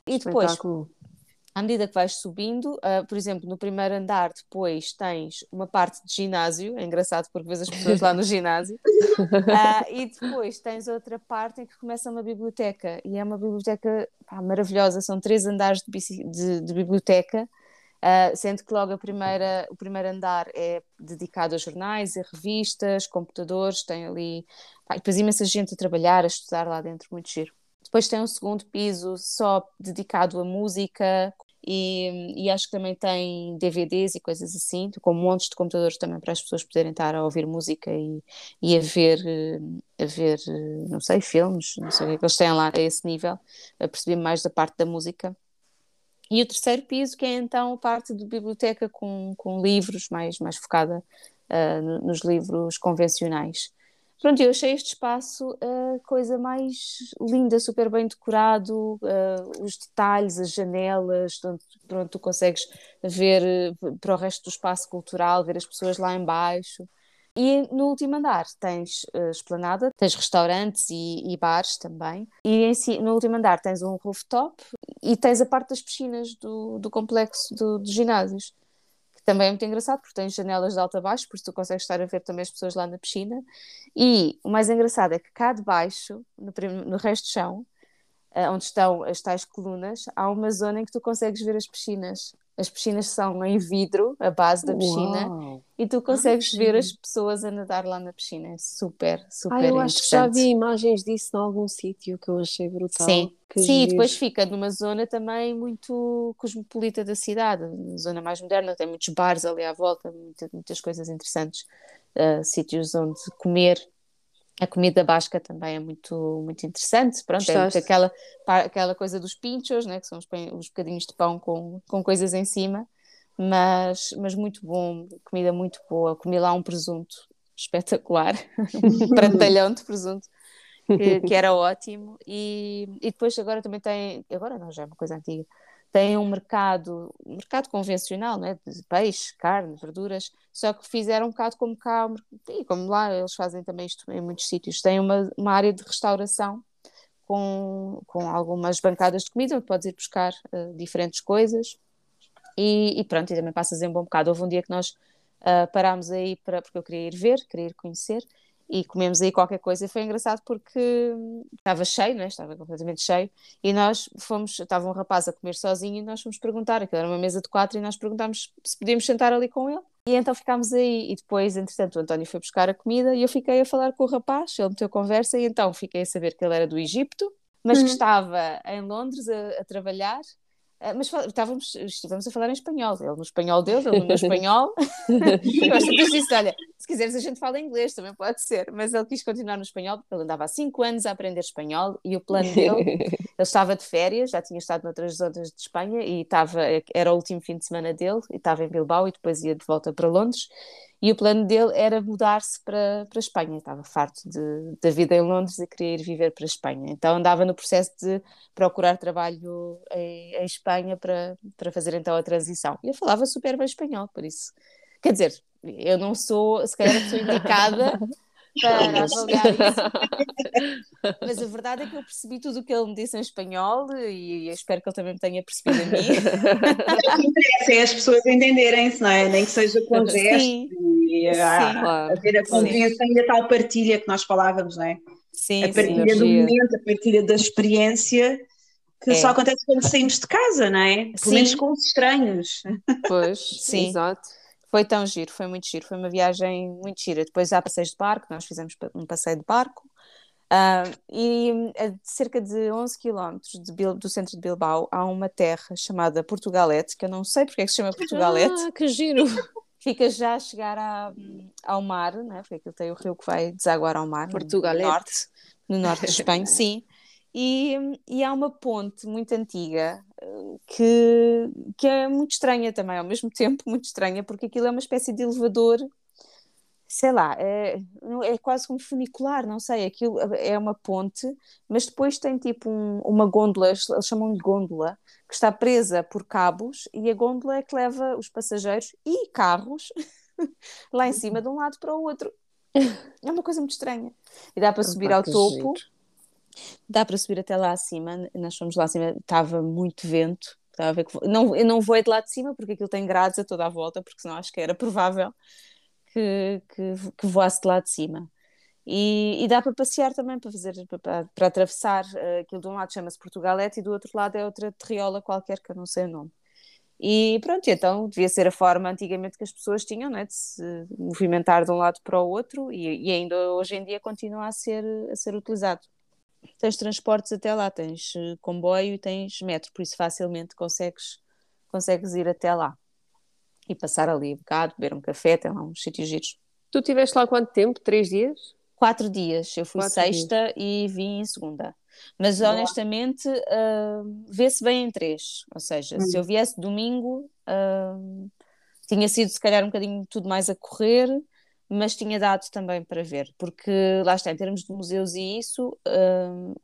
E depois, Espetáculo à medida que vais subindo, uh, por exemplo, no primeiro andar, depois tens uma parte de ginásio, é engraçado porque vês as pessoas lá no ginásio, uh, e depois tens outra parte em que começa uma biblioteca, e é uma biblioteca pá, maravilhosa, são três andares de, de, de biblioteca, uh, sendo que logo a primeira, o primeiro andar é dedicado a jornais, a revistas, computadores, tem ali, pá, depois imensa gente a trabalhar, a estudar lá dentro, muito giro. Depois tem um segundo piso só dedicado à música, e, e, acho que também tem DVDs e coisas assim, com montes de computadores também para as pessoas poderem estar a ouvir música e, e a ver, a ver, não sei, filmes, não sei o que, é eles têm lá a esse nível, a perceber mais da parte da música. E o terceiro piso, que é então a parte de biblioteca com, com livros, mais, mais focada uh, nos livros convencionais. Pronto, eu achei este espaço a coisa mais linda, super bem decorado, uh, os detalhes, as janelas, onde, pronto, tu consegues ver uh, para o resto do espaço cultural, ver as pessoas lá embaixo. E no último andar tens uh, esplanada, tens restaurantes e, e bares também. E si, no último andar tens um rooftop e tens a parte das piscinas do, do complexo do, dos ginásios também é muito engraçado porque tem janelas de alto a baixo, por isso tu consegues estar a ver também as pessoas lá na piscina. E o mais engraçado é que cá de baixo, no, no resto do chão, uh, onde estão as tais colunas, há uma zona em que tu consegues ver as piscinas. As piscinas são em vidro, a base da piscina, Uau. e tu consegues Ai, ver as pessoas a nadar lá na piscina. É super, super Ai, eu acho que já vi imagens disso em algum sítio que eu achei brutal. Sim, Sim e depois fica numa zona também muito cosmopolita da cidade, zona mais moderna, tem muitos bares ali à volta, muitas, muitas coisas interessantes, uh, sítios onde comer a comida basca também é muito, muito interessante. Pronto, é aquela, aquela coisa dos pinchos, né, que são os, os bocadinhos de pão com, com coisas em cima, mas, mas muito bom, comida muito boa. Comi lá um presunto espetacular, um prantalhão de presunto, que, que, era ótimo. E, e depois agora também tem, agora não, já é uma coisa antiga, têm um mercado, mercado convencional, né, de peixe, carne, verduras, só que fizeram um bocado como cá, e como lá eles fazem também isto em muitos sítios, têm uma, uma área de restauração com, com algumas bancadas de comida, onde podes ir buscar uh, diferentes coisas, e, e, pronto, e também passas em um bom bocado. Houve um dia que nós uh, parámos aí, para, porque eu queria ir ver, queria ir conhecer, e comemos aí qualquer coisa. E foi engraçado porque estava cheio, né? estava completamente cheio, e nós fomos, estava um rapaz a comer sozinho e nós fomos perguntar, aquilo era uma mesa de quatro, e nós perguntámos se podíamos sentar ali com ele. E então ficámos aí, e depois, entretanto, o António foi buscar a comida e eu fiquei a falar com o rapaz, ele meteu conversa, e então fiquei a saber que ele era do Egito, mas que uhum. estava em Londres a, a trabalhar mas estávamos, estivemos a falar em espanhol, ele no espanhol dele, ele no meu espanhol. eu que disse: olha, Se quiseres, a gente fala inglês, também pode ser. Mas ele quis continuar no espanhol, porque ele andava há 5 anos a aprender espanhol e o plano dele, ele estava de férias, já tinha estado noutras zonas de Espanha e estava, era o último fim de semana dele, e estava em Bilbao e depois ia de volta para Londres. E o plano dele era mudar-se para, para a Espanha. Estava farto de, da vida em Londres e queria ir viver para a Espanha. Então andava no processo de procurar trabalho em, em Espanha para, para fazer então a transição. E eu falava super bem espanhol, por isso. Quer dizer, eu não sou, se calhar, a pessoa indicada para avaliar isso. Mas a verdade é que eu percebi tudo o que ele me disse em espanhol e, espero que ele também me tenha percebido a mim. O que interessa é as pessoas entenderem-se, não é? Nem que seja com gestos e a, a ver a compreensão e a tal partilha que nós falávamos, não é? Sim, a partilha sim, do momento, a partilha da experiência que é. só acontece quando saímos de casa, não é? Pelo sim. menos com os estranhos. Pois, sim. Exato. Foi tão giro, foi muito giro, foi uma viagem muito gira. Depois há passeios de barco, nós fizemos um passeio de barco, uh, e a cerca de 11 quilómetros do centro de Bilbao há uma terra chamada Portugalete, que eu não sei porque é que se chama Portugalete. Ah, que giro! Fica já a chegar à, ao mar, né? porque aquilo tem o rio que vai desaguar ao mar. Portugalete. No norte, no norte de Espanha, sim. E, e, há uma ponte muito antiga que, que é muito estranha também, ao mesmo tempo muito estranha, porque aquilo é uma espécie de elevador, sei lá, é, é quase como funicular, não sei, aquilo é uma ponte, mas depois tem tipo um, uma gôndola, eles chamam-lhe gôndola, que está presa por cabos e a gôndola é que leva os passageiros e carros lá em cima de um lado para o outro. É uma coisa muito estranha. E dá para subir ao topo. Giro Dá para subir até lá acima, nós fomos lá acima, estava muito vento, a ver que... não, eu não vou de lá de cima porque aquilo tem grades a toda a volta, porque senão acho que era provável que, que, que voasse de lá de cima. E, e, dá para passear também, para fazer, para, para atravessar, uh, aquilo de um lado chama-se Portugalete e do outro lado é outra terriola qualquer que eu não sei o nome. E pronto, então devia ser a forma antigamente que as pessoas tinham né, de se movimentar de um lado para o outro e, e ainda hoje em dia continua a ser, a ser utilizado tens transportes até lá, tens eh, comboio e tens metro, por isso facilmente consegues, consegues ir até lá e passar ali um bocado, beber um café, tem lá uns sítios giros. Tu estiveste lá quanto tempo? Três dias? Quatro dias. Eu fui Quatro sexta dias. e vim em segunda. Mas Boa. honestamente, uh, vê-se bem em três. Ou seja, hum. se eu viesse domingo, uh, tinha sido se calhar um bocadinho tudo mais a correr mas tinha dado também para ver, porque lá está, em termos de museus e isso, um,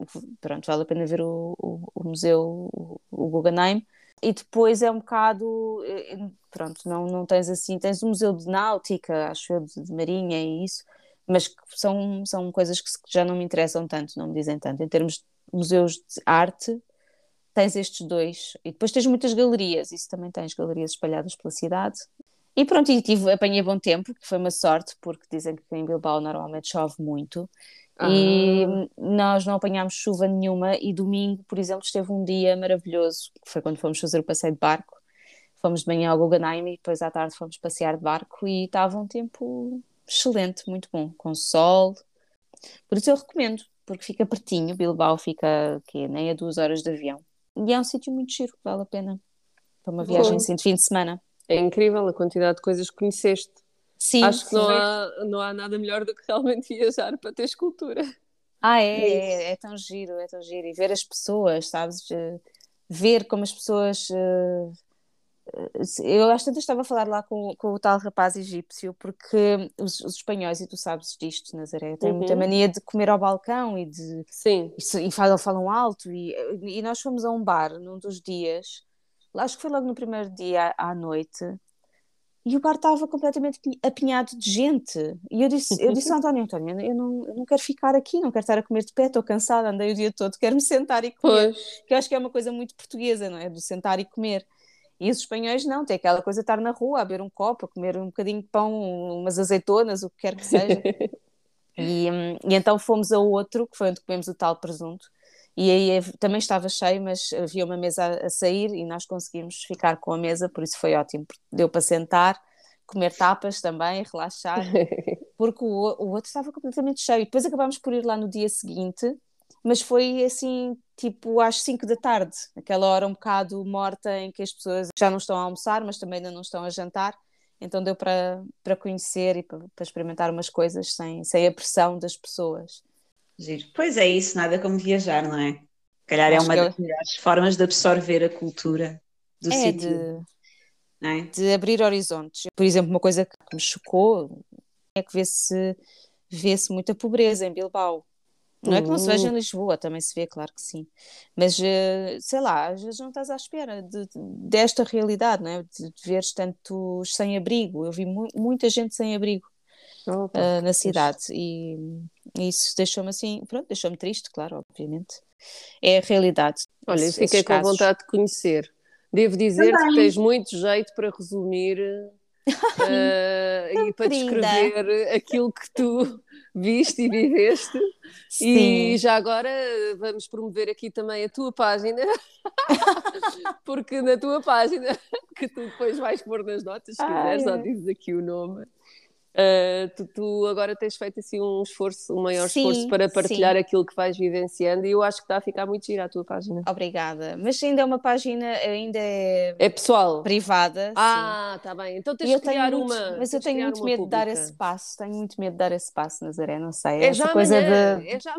pronto, vale a pena ver o, o, o museu, o, o Guggenheim, e depois é um bocado, eh, pronto, não, não tens assim, tens o Museu de Náutica, acho eu, de, de Marinha e isso, mas são, são coisas que já não me interessam tanto, não me dizem tanto. Em termos de museus de arte, tens estes dois, e depois tens muitas galerias, isso também tens galerias espalhadas pela cidade, e pronto, e tive, apanhei bom tempo, que foi uma sorte, porque dizem que em Bilbao normalmente chove muito. Ah. E nós não apanhámos chuva nenhuma. E domingo, por exemplo, esteve um dia maravilhoso, que foi quando fomos fazer o passeio de barco. Fomos de manhã ao Guggenheim e depois à tarde fomos passear de barco. E estava um tempo excelente, muito bom, com sol. Por isso eu recomendo, porque fica pertinho. Bilbao fica nem a duas horas de avião. E é um sítio muito giro, vale a pena para uma viagem assim de fim de semana. É incrível a quantidade de coisas que conheceste. Sim, Acho que não há, não há nada melhor do que realmente viajar para ter escultura. Ah, é, é, é, tão giro, é tão giro. E ver as pessoas, sabes? Ver como as pessoas. Eh, eu acho que estava a falar lá com, com o tal rapaz egípcio, porque os, os espanhóis, e tu sabes disto, Nazaré, têm uhum. muita mania de comer ao balcão e de. Sim. E, e falam, falam alto. E, e nós fomos a um bar num dos dias acho que foi logo no primeiro dia à noite, e o bar estava completamente apinhado de gente. E eu disse, eu disse ao António, António, eu não, eu não quero ficar aqui, não quero estar a comer de pé, estou cansada, andei o dia todo, quero-me sentar e comer. Pois. Que eu acho que é uma coisa muito portuguesa, não é? Do sentar e comer. E os espanhóis não, tem aquela coisa de estar na rua, a beber um copo, a comer um bocadinho de pão, umas azeitonas, o que quer que seja. e, hum, e então fomos a outro, que foi onde comemos o tal presunto, e aí também estava cheio, mas havia uma mesa a, sair e nós conseguimos ficar com a mesa, por isso foi ótimo. Deu para sentar, comer tapas também, relaxar, porque o, o outro estava completamente cheio. Depois acabámos por ir lá no dia seguinte, mas foi assim, tipo às 5 da tarde, aquela hora um bocado morta em que as pessoas já não estão a almoçar, mas também ainda não estão a jantar. então deu para, para conhecer e para, para experimentar umas coisas sem, sem a pressão das pessoas. Giro. Pois é isso, nada como viajar, não é? calhar é Acho é uma das eu... melhores formas de absorver a cultura do é, sítio. De, é? de abrir horizontes. Por exemplo, uma coisa que me chocou é que vê-se vê-se muita pobreza em Bilbao. Não é que não se veja em uhum. Lisboa, também se vê, claro que sim. Mas, eh, sei lá, às vezes não estás à espera de, de, desta realidade, não é? De, de veres tantos sem-abrigo. Eu vi mu muita gente sem abrigo uh, na cidade e, e isso deixou-me assim, pronto, deixou-me triste, claro, obviamente. É a realidade. Olha, eu fiquei com vontade de conhecer. Devo dizer Também. que tens muito jeito para resumir uh, e para descrever aquilo que tu viste e viveste. Sim. E já agora vamos promover aqui também a tua página, porque na tua página, que tu depois vais pôr nas notas, se quiseres, ou dizes aqui o nome. Uh, tu, tu, agora tens feito assim um esforço, um maior sim, esforço para partilhar sim. aquilo que vais vivenciando e eu acho que está a ficar muito gira a tua página. Obrigada. Mas ainda é uma página, ainda é, é pessoal. Privada. Ah, está bem. Então tens de criar muito, uma. Mas eu tenho muito medo pública. de dar esse passo, tenho muito medo de dar esse passo, Nazaré, não sei. É Essa coisa amanhã, de... é já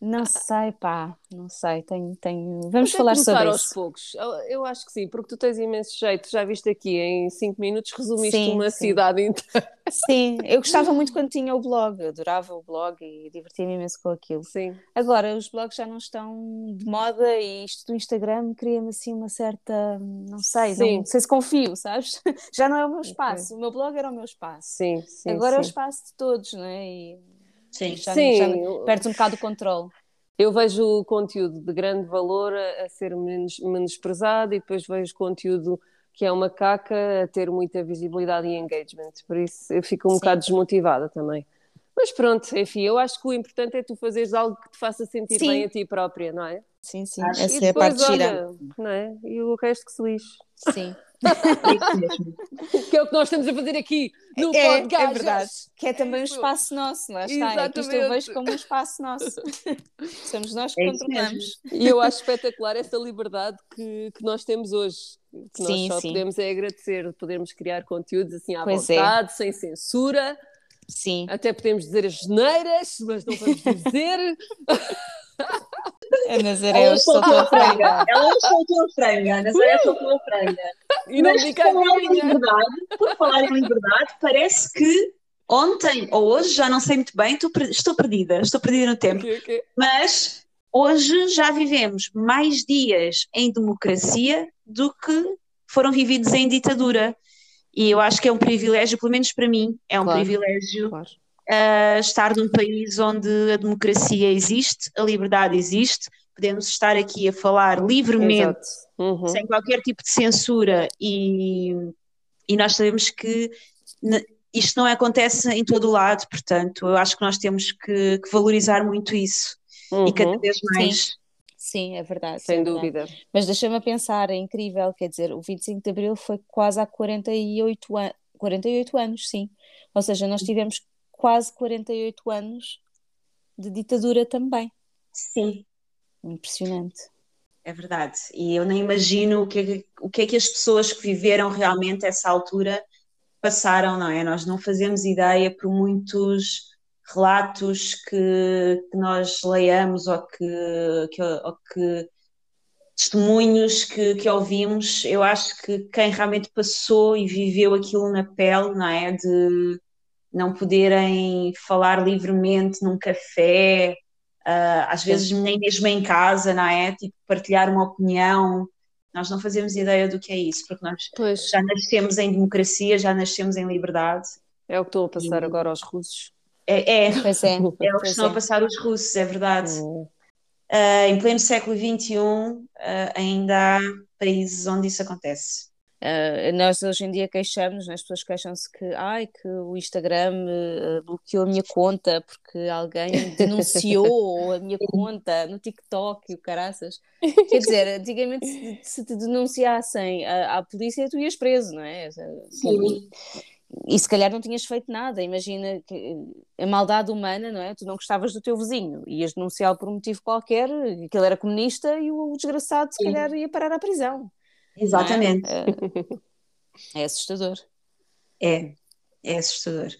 não sei, pá, não sei, tenho, tenho... vamos falar sobre aos isso. poucos, eu acho que sim, porque tu tens imenso jeito, já viste aqui em 5 minutos resumiste sim, uma sim. cidade inteira. Sim, eu gostava muito quando tinha o blog, eu adorava o blog e divertia-me imenso com aquilo. Sim. Agora, os blogs já não estão de moda e isto do Instagram cria-me assim uma certa, não sei, sim. não sei se confio, sabes? Já não é o meu espaço, o meu blog era o meu espaço. Sim, sim. Agora é o espaço de todos, não é? E Sim, já, sim. Já perdes um bocado o controle. Eu vejo o conteúdo de grande valor a, a ser menos, menosprezado e depois vejo conteúdo que é uma caca a ter muita visibilidade e engagement. Por isso eu fico um sim. bocado desmotivada também. Mas pronto, enfim, eu acho que o importante é tu fazeres algo que te faça sentir sim. bem a ti própria, não é? Sim, sim. Acho. Essa é a parte gira. Não é? E o resto que se lixe. Sim. Que é o que nós estamos a fazer aqui no é, podcast. É verdade. Que é também um espaço nosso, lá está. Exatamente. É isto eu vejo como um espaço nosso. Somos nós que é controlamos. E eu acho espetacular essa liberdade que, que nós temos hoje. Que nós sim, só sim. podemos é agradecer, podermos criar conteúdos assim à pois é. vontade, é. sem censura. Sim. Até podemos dizer as geneiras, mas não vamos dizer. A Nazaré soltou a franga. Ela soltou a franga. A Nazaré soltou a franga. E não Mas por falar, em liberdade, por falar em liberdade, parece que ontem ou hoje, já não sei muito bem, estou, estou perdida, estou perdida no tempo. Okay, okay. Mas hoje já vivemos mais dias em democracia do que foram vividos em ditadura. E eu acho que é um privilégio, pelo menos para mim, é um claro, privilégio claro uh, estar num país onde a democracia existe, a liberdade existe, podemos estar aqui a falar livremente, uhum. sem qualquer tipo de censura, e, e nós sabemos que isto não acontece em todo o lado, portanto, eu acho que nós temos que, que valorizar muito isso uhum. e cada uhum. vez mais. Sim. Sim, é verdade. Sem é dúvida. Mas deixa-me pensar, é incrível, quer dizer, o 25 de Abril foi quase há 48, an 48 anos, sim. Ou seja, nós tivemos quase 48 anos de ditadura também. Sim. Impressionante. É verdade. E eu nem imagino o que, é, o que é que as pessoas que viveram realmente essa altura passaram, não é? Nós não fazemos ideia por muitos relatos que, que nós leiamos ou que, que, ou que testemunhos que, que ouvimos. Eu acho que quem realmente passou e viveu aquilo na pele, não é? De, não poderem falar livremente num café, uh, às vezes nem mesmo em casa, não é? Tipo, partilhar uma opinião. Nós não fazemos ideia do que é isso, porque nós pois. já nascemos em democracia, já nascemos em liberdade. É o que estou a passar e... agora aos russos. É, é, pois é, é o que pois estão é. a passar os russos, é verdade. Uh, em pleno século XXI, uh, ah, ainda há países onde isso acontece. Uh, nós hoje em dia queixamos, né, as pessoas queixam-se que, ai, que o Instagram uh, bloqueou a minha conta porque alguém denunciou a minha conta no TikTok e o caraças. Quer dizer, antigamente se, se te denunciassem à, à, polícia tu ias preso, não é? Sim. E se calhar não tinhas feito nada, imagina a maldade humana, não é? Tu não gostavas do teu vizinho, ias denunciá-lo por um motivo qualquer, que ele era comunista e o desgraçado se calhar ia parar à prisão. Exatamente. É? é? assustador. É, é assustador.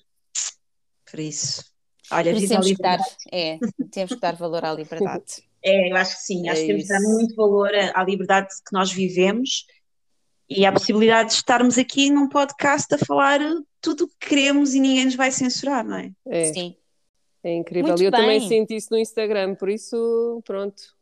Por isso, olha, Por isso temos que, dar, é, temos que dar valor à liberdade. É, eu acho que sim, acho É que temos que dar muito valor à liberdade que nós vivemos e à possibilidade de estarmos aqui num podcast a falar tudo o que queremos e ninguém nos vai censurar, não é? É, Sim. é incrível. Muito E eu também bem. sinto isso no Instagram, por isso, pronto.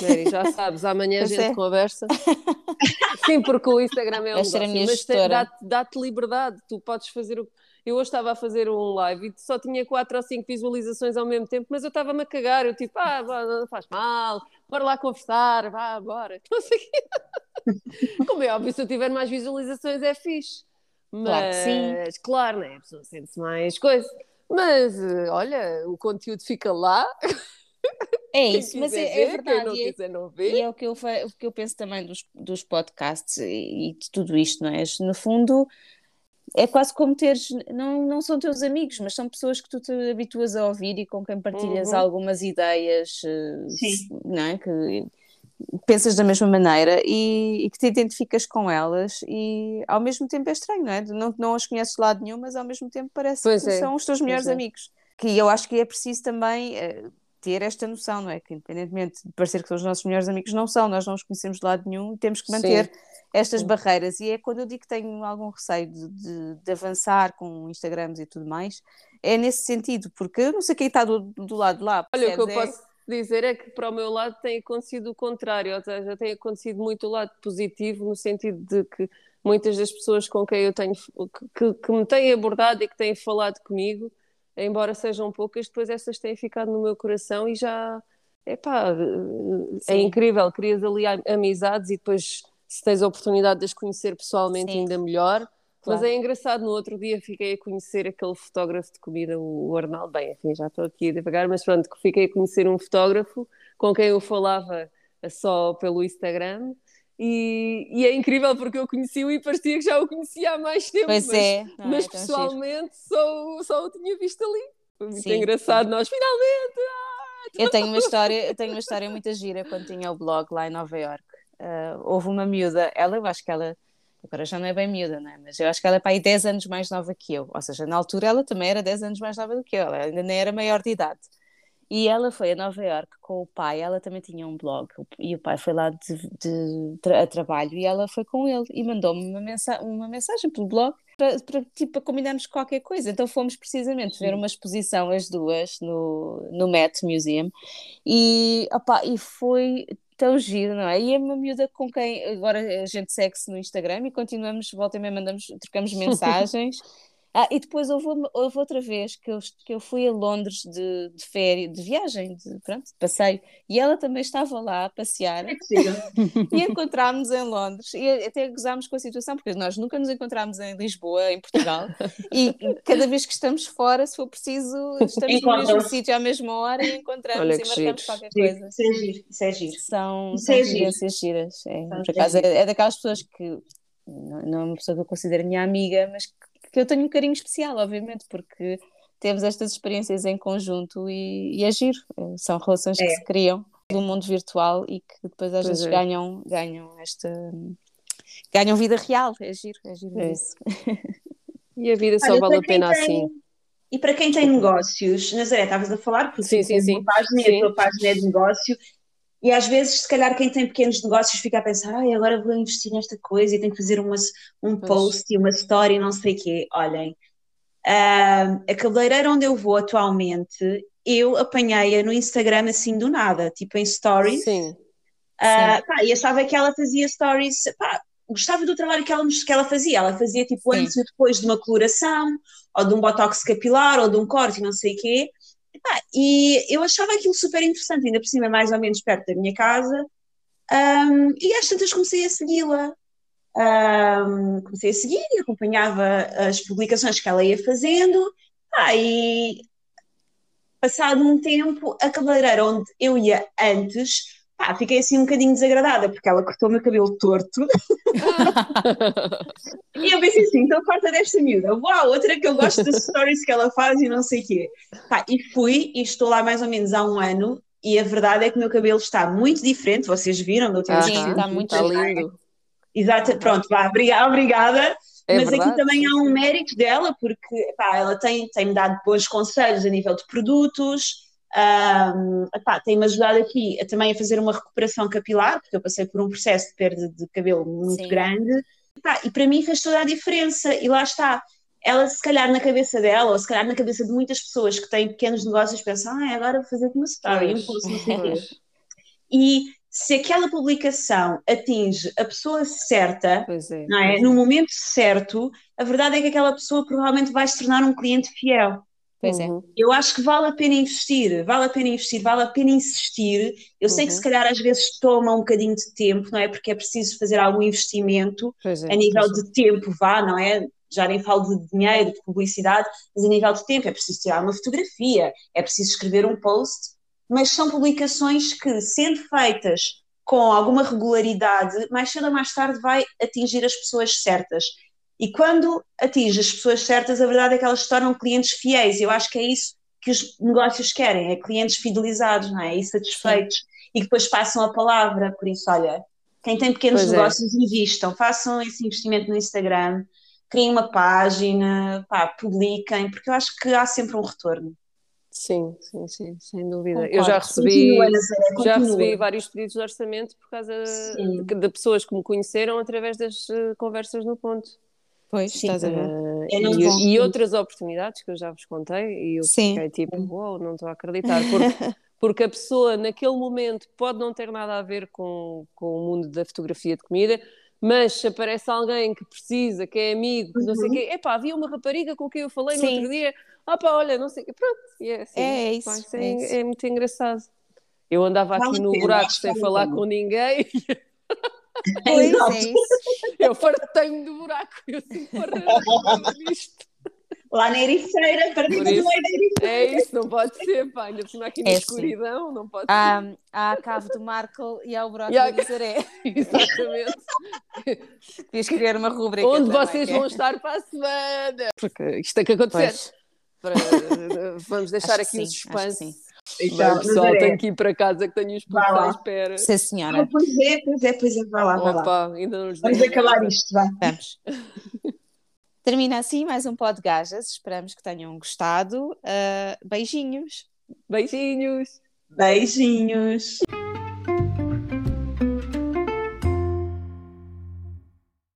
Mary, já sabes, amanhã a gente é. conversa. Sim, porque o Instagram é um negócio, minha mas dá-te dá-te liberdade, tu podes fazer o. Eu hoje estava a fazer um live e só tinha quatro ou cinco visualizações ao mesmo tempo, mas eu estava-me a cagar, eu tipo, ah, não faz mal, bora lá conversar, vá, bora. Não sei o quê. Como é óbvio, se eu tiver mais visualizações é fixe. Mas, Claro que sim. claro, né? a pessoa sente-se mais coisa. Mas, eh, olha, o conteúdo fica lá. É Quem isso, mas quiser é, é ver, verdade. Quem não e é- quiser não E vê. é o que eu, o que eu penso também dos, dos podcasts e, e de tudo isto, não é? No fundo, é quase como teres, não, não são teus amigos, mas são pessoas que tu te habituas a ouvir e com quem partilhas Uhum. algumas ideias, eh, Sim. não é? Que pensas da mesma maneira e, e que te identificas com elas e ao mesmo tempo é estranho, não é? Não, não as conheces de lado nenhum, mas ao mesmo tempo parece Pois que é, são os teus melhores é. amigos. Que eu acho que é preciso também eh, ter esta noção, não é? Que independentemente de parecer que são os nossos melhores amigos, não são, nós não os conhecemos de lado nenhum e temos que manter estas Sim. barreiras. E é quando eu digo que tenho algum receio de, de- de avançar com Instagrams e tudo mais, é nesse sentido, porque eu não sei quem está do, do lado de lá. Olha, o que eu? É- posso dizer é que para o meu lado tem acontecido o contrário, ou seja, tem acontecido muito o lado positivo, no sentido de que muitas das pessoas com quem eu tenho, que- que me têm abordado e que têm falado comigo, embora sejam poucas, depois essas têm ficado no meu coração e já, epá, é incrível, crias ali am- amizades e depois se tens a oportunidade de as conhecer pessoalmente Sim. ainda melhor. Mas Claro. é engraçado, no outro dia fiquei a conhecer aquele fotógrafo de comida, o Arnaldo. Bem, enfim, já estou aqui a devagar, mas pronto, que fiquei a conhecer um fotógrafo com quem eu falava só pelo Instagram. E, e é incrível porque eu conheci-o e parecia que já o conhecia há mais tempo. Pois mas, é, não mas é tão giro. pessoalmente só, só o tinha visto ali. Foi muito Sim, engraçado. Nós finalmente. Eu tenho uma história, eu tenho uma história muito gira quando tinha o blog lá em Nova York. houve uma miúda, ela, eu acho que ela, agora já não é bem miúda, não é? Mas eu acho que ela é para aí 10 anos mais nova que eu. Ou seja, na altura ela também era 10 anos mais nova do que eu, ela ainda nem era maior de idade. E ela foi a Nova York com o pai, ela também tinha um blog, e o pai foi lá de, de a trabalho e ela foi com ele e mandou-me uma, mensa uma mensagem pelo blog para, para, tipo, para combinarmos qualquer coisa. Então fomos precisamente ver uma exposição, as duas, no, no Met Museum, e, opá, e foi tão giro, não é? E é uma miúda com quem agora a gente segue-se no Instagram e continuamos, volta e meia mandamos, trocamos mensagens. Ah, e depois houve, houve outra vez que eu, que eu fui a Londres de, de férias, de viagem, de, pronto, de passeio, e ela também estava lá a passear É possível. e encontrámos em Londres e até gozámos com a situação, porque nós nunca nos encontrámos em Lisboa, em Portugal, e cada vez que estamos fora, se for preciso, estamos no mesmo sítio à mesma hora e encontramos Olha e que marcamos giro. qualquer coisa. Isso é giro, isso é giro. São, Isso são é giro. experiências giras. É, São por acaso, giras. é, é daquelas pessoas que não, não é uma pessoa que eu considero minha amiga, mas que, que eu tenho um carinho especial, obviamente, porque temos estas experiências em conjunto e, e é giro. É, São relações que É. se criam do mundo virtual e que depois às Pois vezes é. ganham, ganham esta. ganham vida real. É giro, é giro É. isso. E a vida só Olha, vale a pena tem- assim. E para quem tem negócios, Nazaré, estavas a falar, porque Sim, sim, sim. página e Sim. a tua página é de negócio, e às vezes, se calhar, quem tem pequenos negócios fica a pensar, ai, agora vou investir nesta coisa e tenho que fazer umas, um Pois. post e uma story, não sei o quê. Olhem, ah, a cabeleireira onde eu vou atualmente, eu apanhei-a no Instagram assim do nada, tipo em stories, Sim. ah, pá, e achava que ela fazia stories, pá, gostava do trabalho que ela, que ela fazia. Ela fazia tipo Sim. antes e depois de uma coloração, ou de um botox capilar, ou de um corte, e não sei o quê. Epá, e eu achava aquilo super interessante, ainda por cima, mais ou menos perto da minha casa. Ahm, e às tantas comecei a segui-la. Ahm, comecei a seguir e acompanhava as publicações que ela ia fazendo. Pá, e passado um tempo, a cabeleireira onde eu ia antes, pá, fiquei assim um bocadinho desagradada, porque ela cortou o meu cabelo torto. E eu pensei assim, então corta desta miúda. Uau, outra que eu gosto das stories que ela faz e não sei o quê. Pá, e fui, e estou lá mais ou menos há um ano, e a verdade é que o meu cabelo está muito diferente, vocês viram da última Ah, Sim, vez está muito lindo. Exato, pronto, vá, obrigada, obrigada. É Mas verdade, aqui também há um mérito dela, porque pá, ela tem, tem-me dado bons conselhos a nível de produtos, epá, tem-me ajudado aqui a, também a fazer uma recuperação capilar, porque eu passei por um processo de perda de cabelo muito Sim. grande, Epá, e para mim fez toda a diferença, e lá está. Ela, se calhar, na cabeça dela, ou se calhar na cabeça de muitas pessoas que têm pequenos negócios, pensam, ah, agora vou fazer uma story, um post, não sei quê. E se aquela publicação atinge a pessoa certa, é. não é? No momento certo, a verdade é que aquela pessoa provavelmente vai se tornar um cliente fiel. Pois é. Uhum. Eu acho que vale a pena investir, vale a pena investir, vale a pena insistir. Eu sei que Uhum. se calhar às vezes toma um bocadinho de tempo, não é? Porque é preciso fazer algum investimento é, a nível é. de tempo, vá, não é? Já nem falo de dinheiro, de publicidade, mas a nível de tempo é preciso tirar uma fotografia, é preciso escrever um post, mas são publicações que, sendo feitas com alguma regularidade, mais cedo ou mais tarde vai atingir as pessoas certas. E quando atinge as pessoas certas, a verdade é que elas se tornam clientes fiéis. Eu acho que é isso que os negócios querem, é clientes fidelizados, não é? E satisfeitos e que depois passam a palavra. Por isso, olha, quem tem pequenos Pois é. negócios, invistam, façam esse investimento no Instagram, criem uma página, pá, publiquem, porque eu acho que há sempre um retorno. Sim, sim, sim, sem dúvida. Concordo. Eu já recebi, Continua, já recebi vários pedidos de orçamento por causa Sim. de, de pessoas que me conheceram através das eh, conversas no ponto. Pois, Sim. estás a ver? E, e outras oportunidades que eu já vos contei e eu Sim. fiquei tipo, uau, não estou a acreditar, porque, porque a pessoa naquele momento pode não ter nada a ver com, com o mundo da fotografia de comida, mas se aparece alguém que precisa, que é amigo, que não sei o Uhum. quê, epá, havia uma rapariga com quem eu falei no Sim. outro dia, ah pá, olha, não sei, pronto, e é assim. É, é isso, Pá, é é, isso. é muito engraçado. Eu andava aqui no buraco sem falar com ninguém, Pois Exato. é isso. eu fartei-me do buraco, eu assim, porra, disto. Lá na Ericeira, para Por do da Ericeira. É isso, não pode ser, pá, ainda por cima aqui na É sim. escuridão, não pode Há, há a cave do Marco e há o buraco há- da Nazaré. ser. Exatamente. Devias criar uma rubrica Onde também, vocês que é- vão estar para a semana? Porque isto tem que acontecer. Pois, Para, vamos deixar Acho que aqui o sim, que suspense. Então, pessoal, tenho que ir para casa que tenho os putos à espera. sim Ah, senhora. pois é, pois é, pois é, vai lá, vai lá. Ainda não nos Vamos acabar isto, vá. Vamos. Termina assim mais um Pod Gajas. Esperamos que tenham gostado. Ah, beijinhos. Beijinhos. Beijinhos.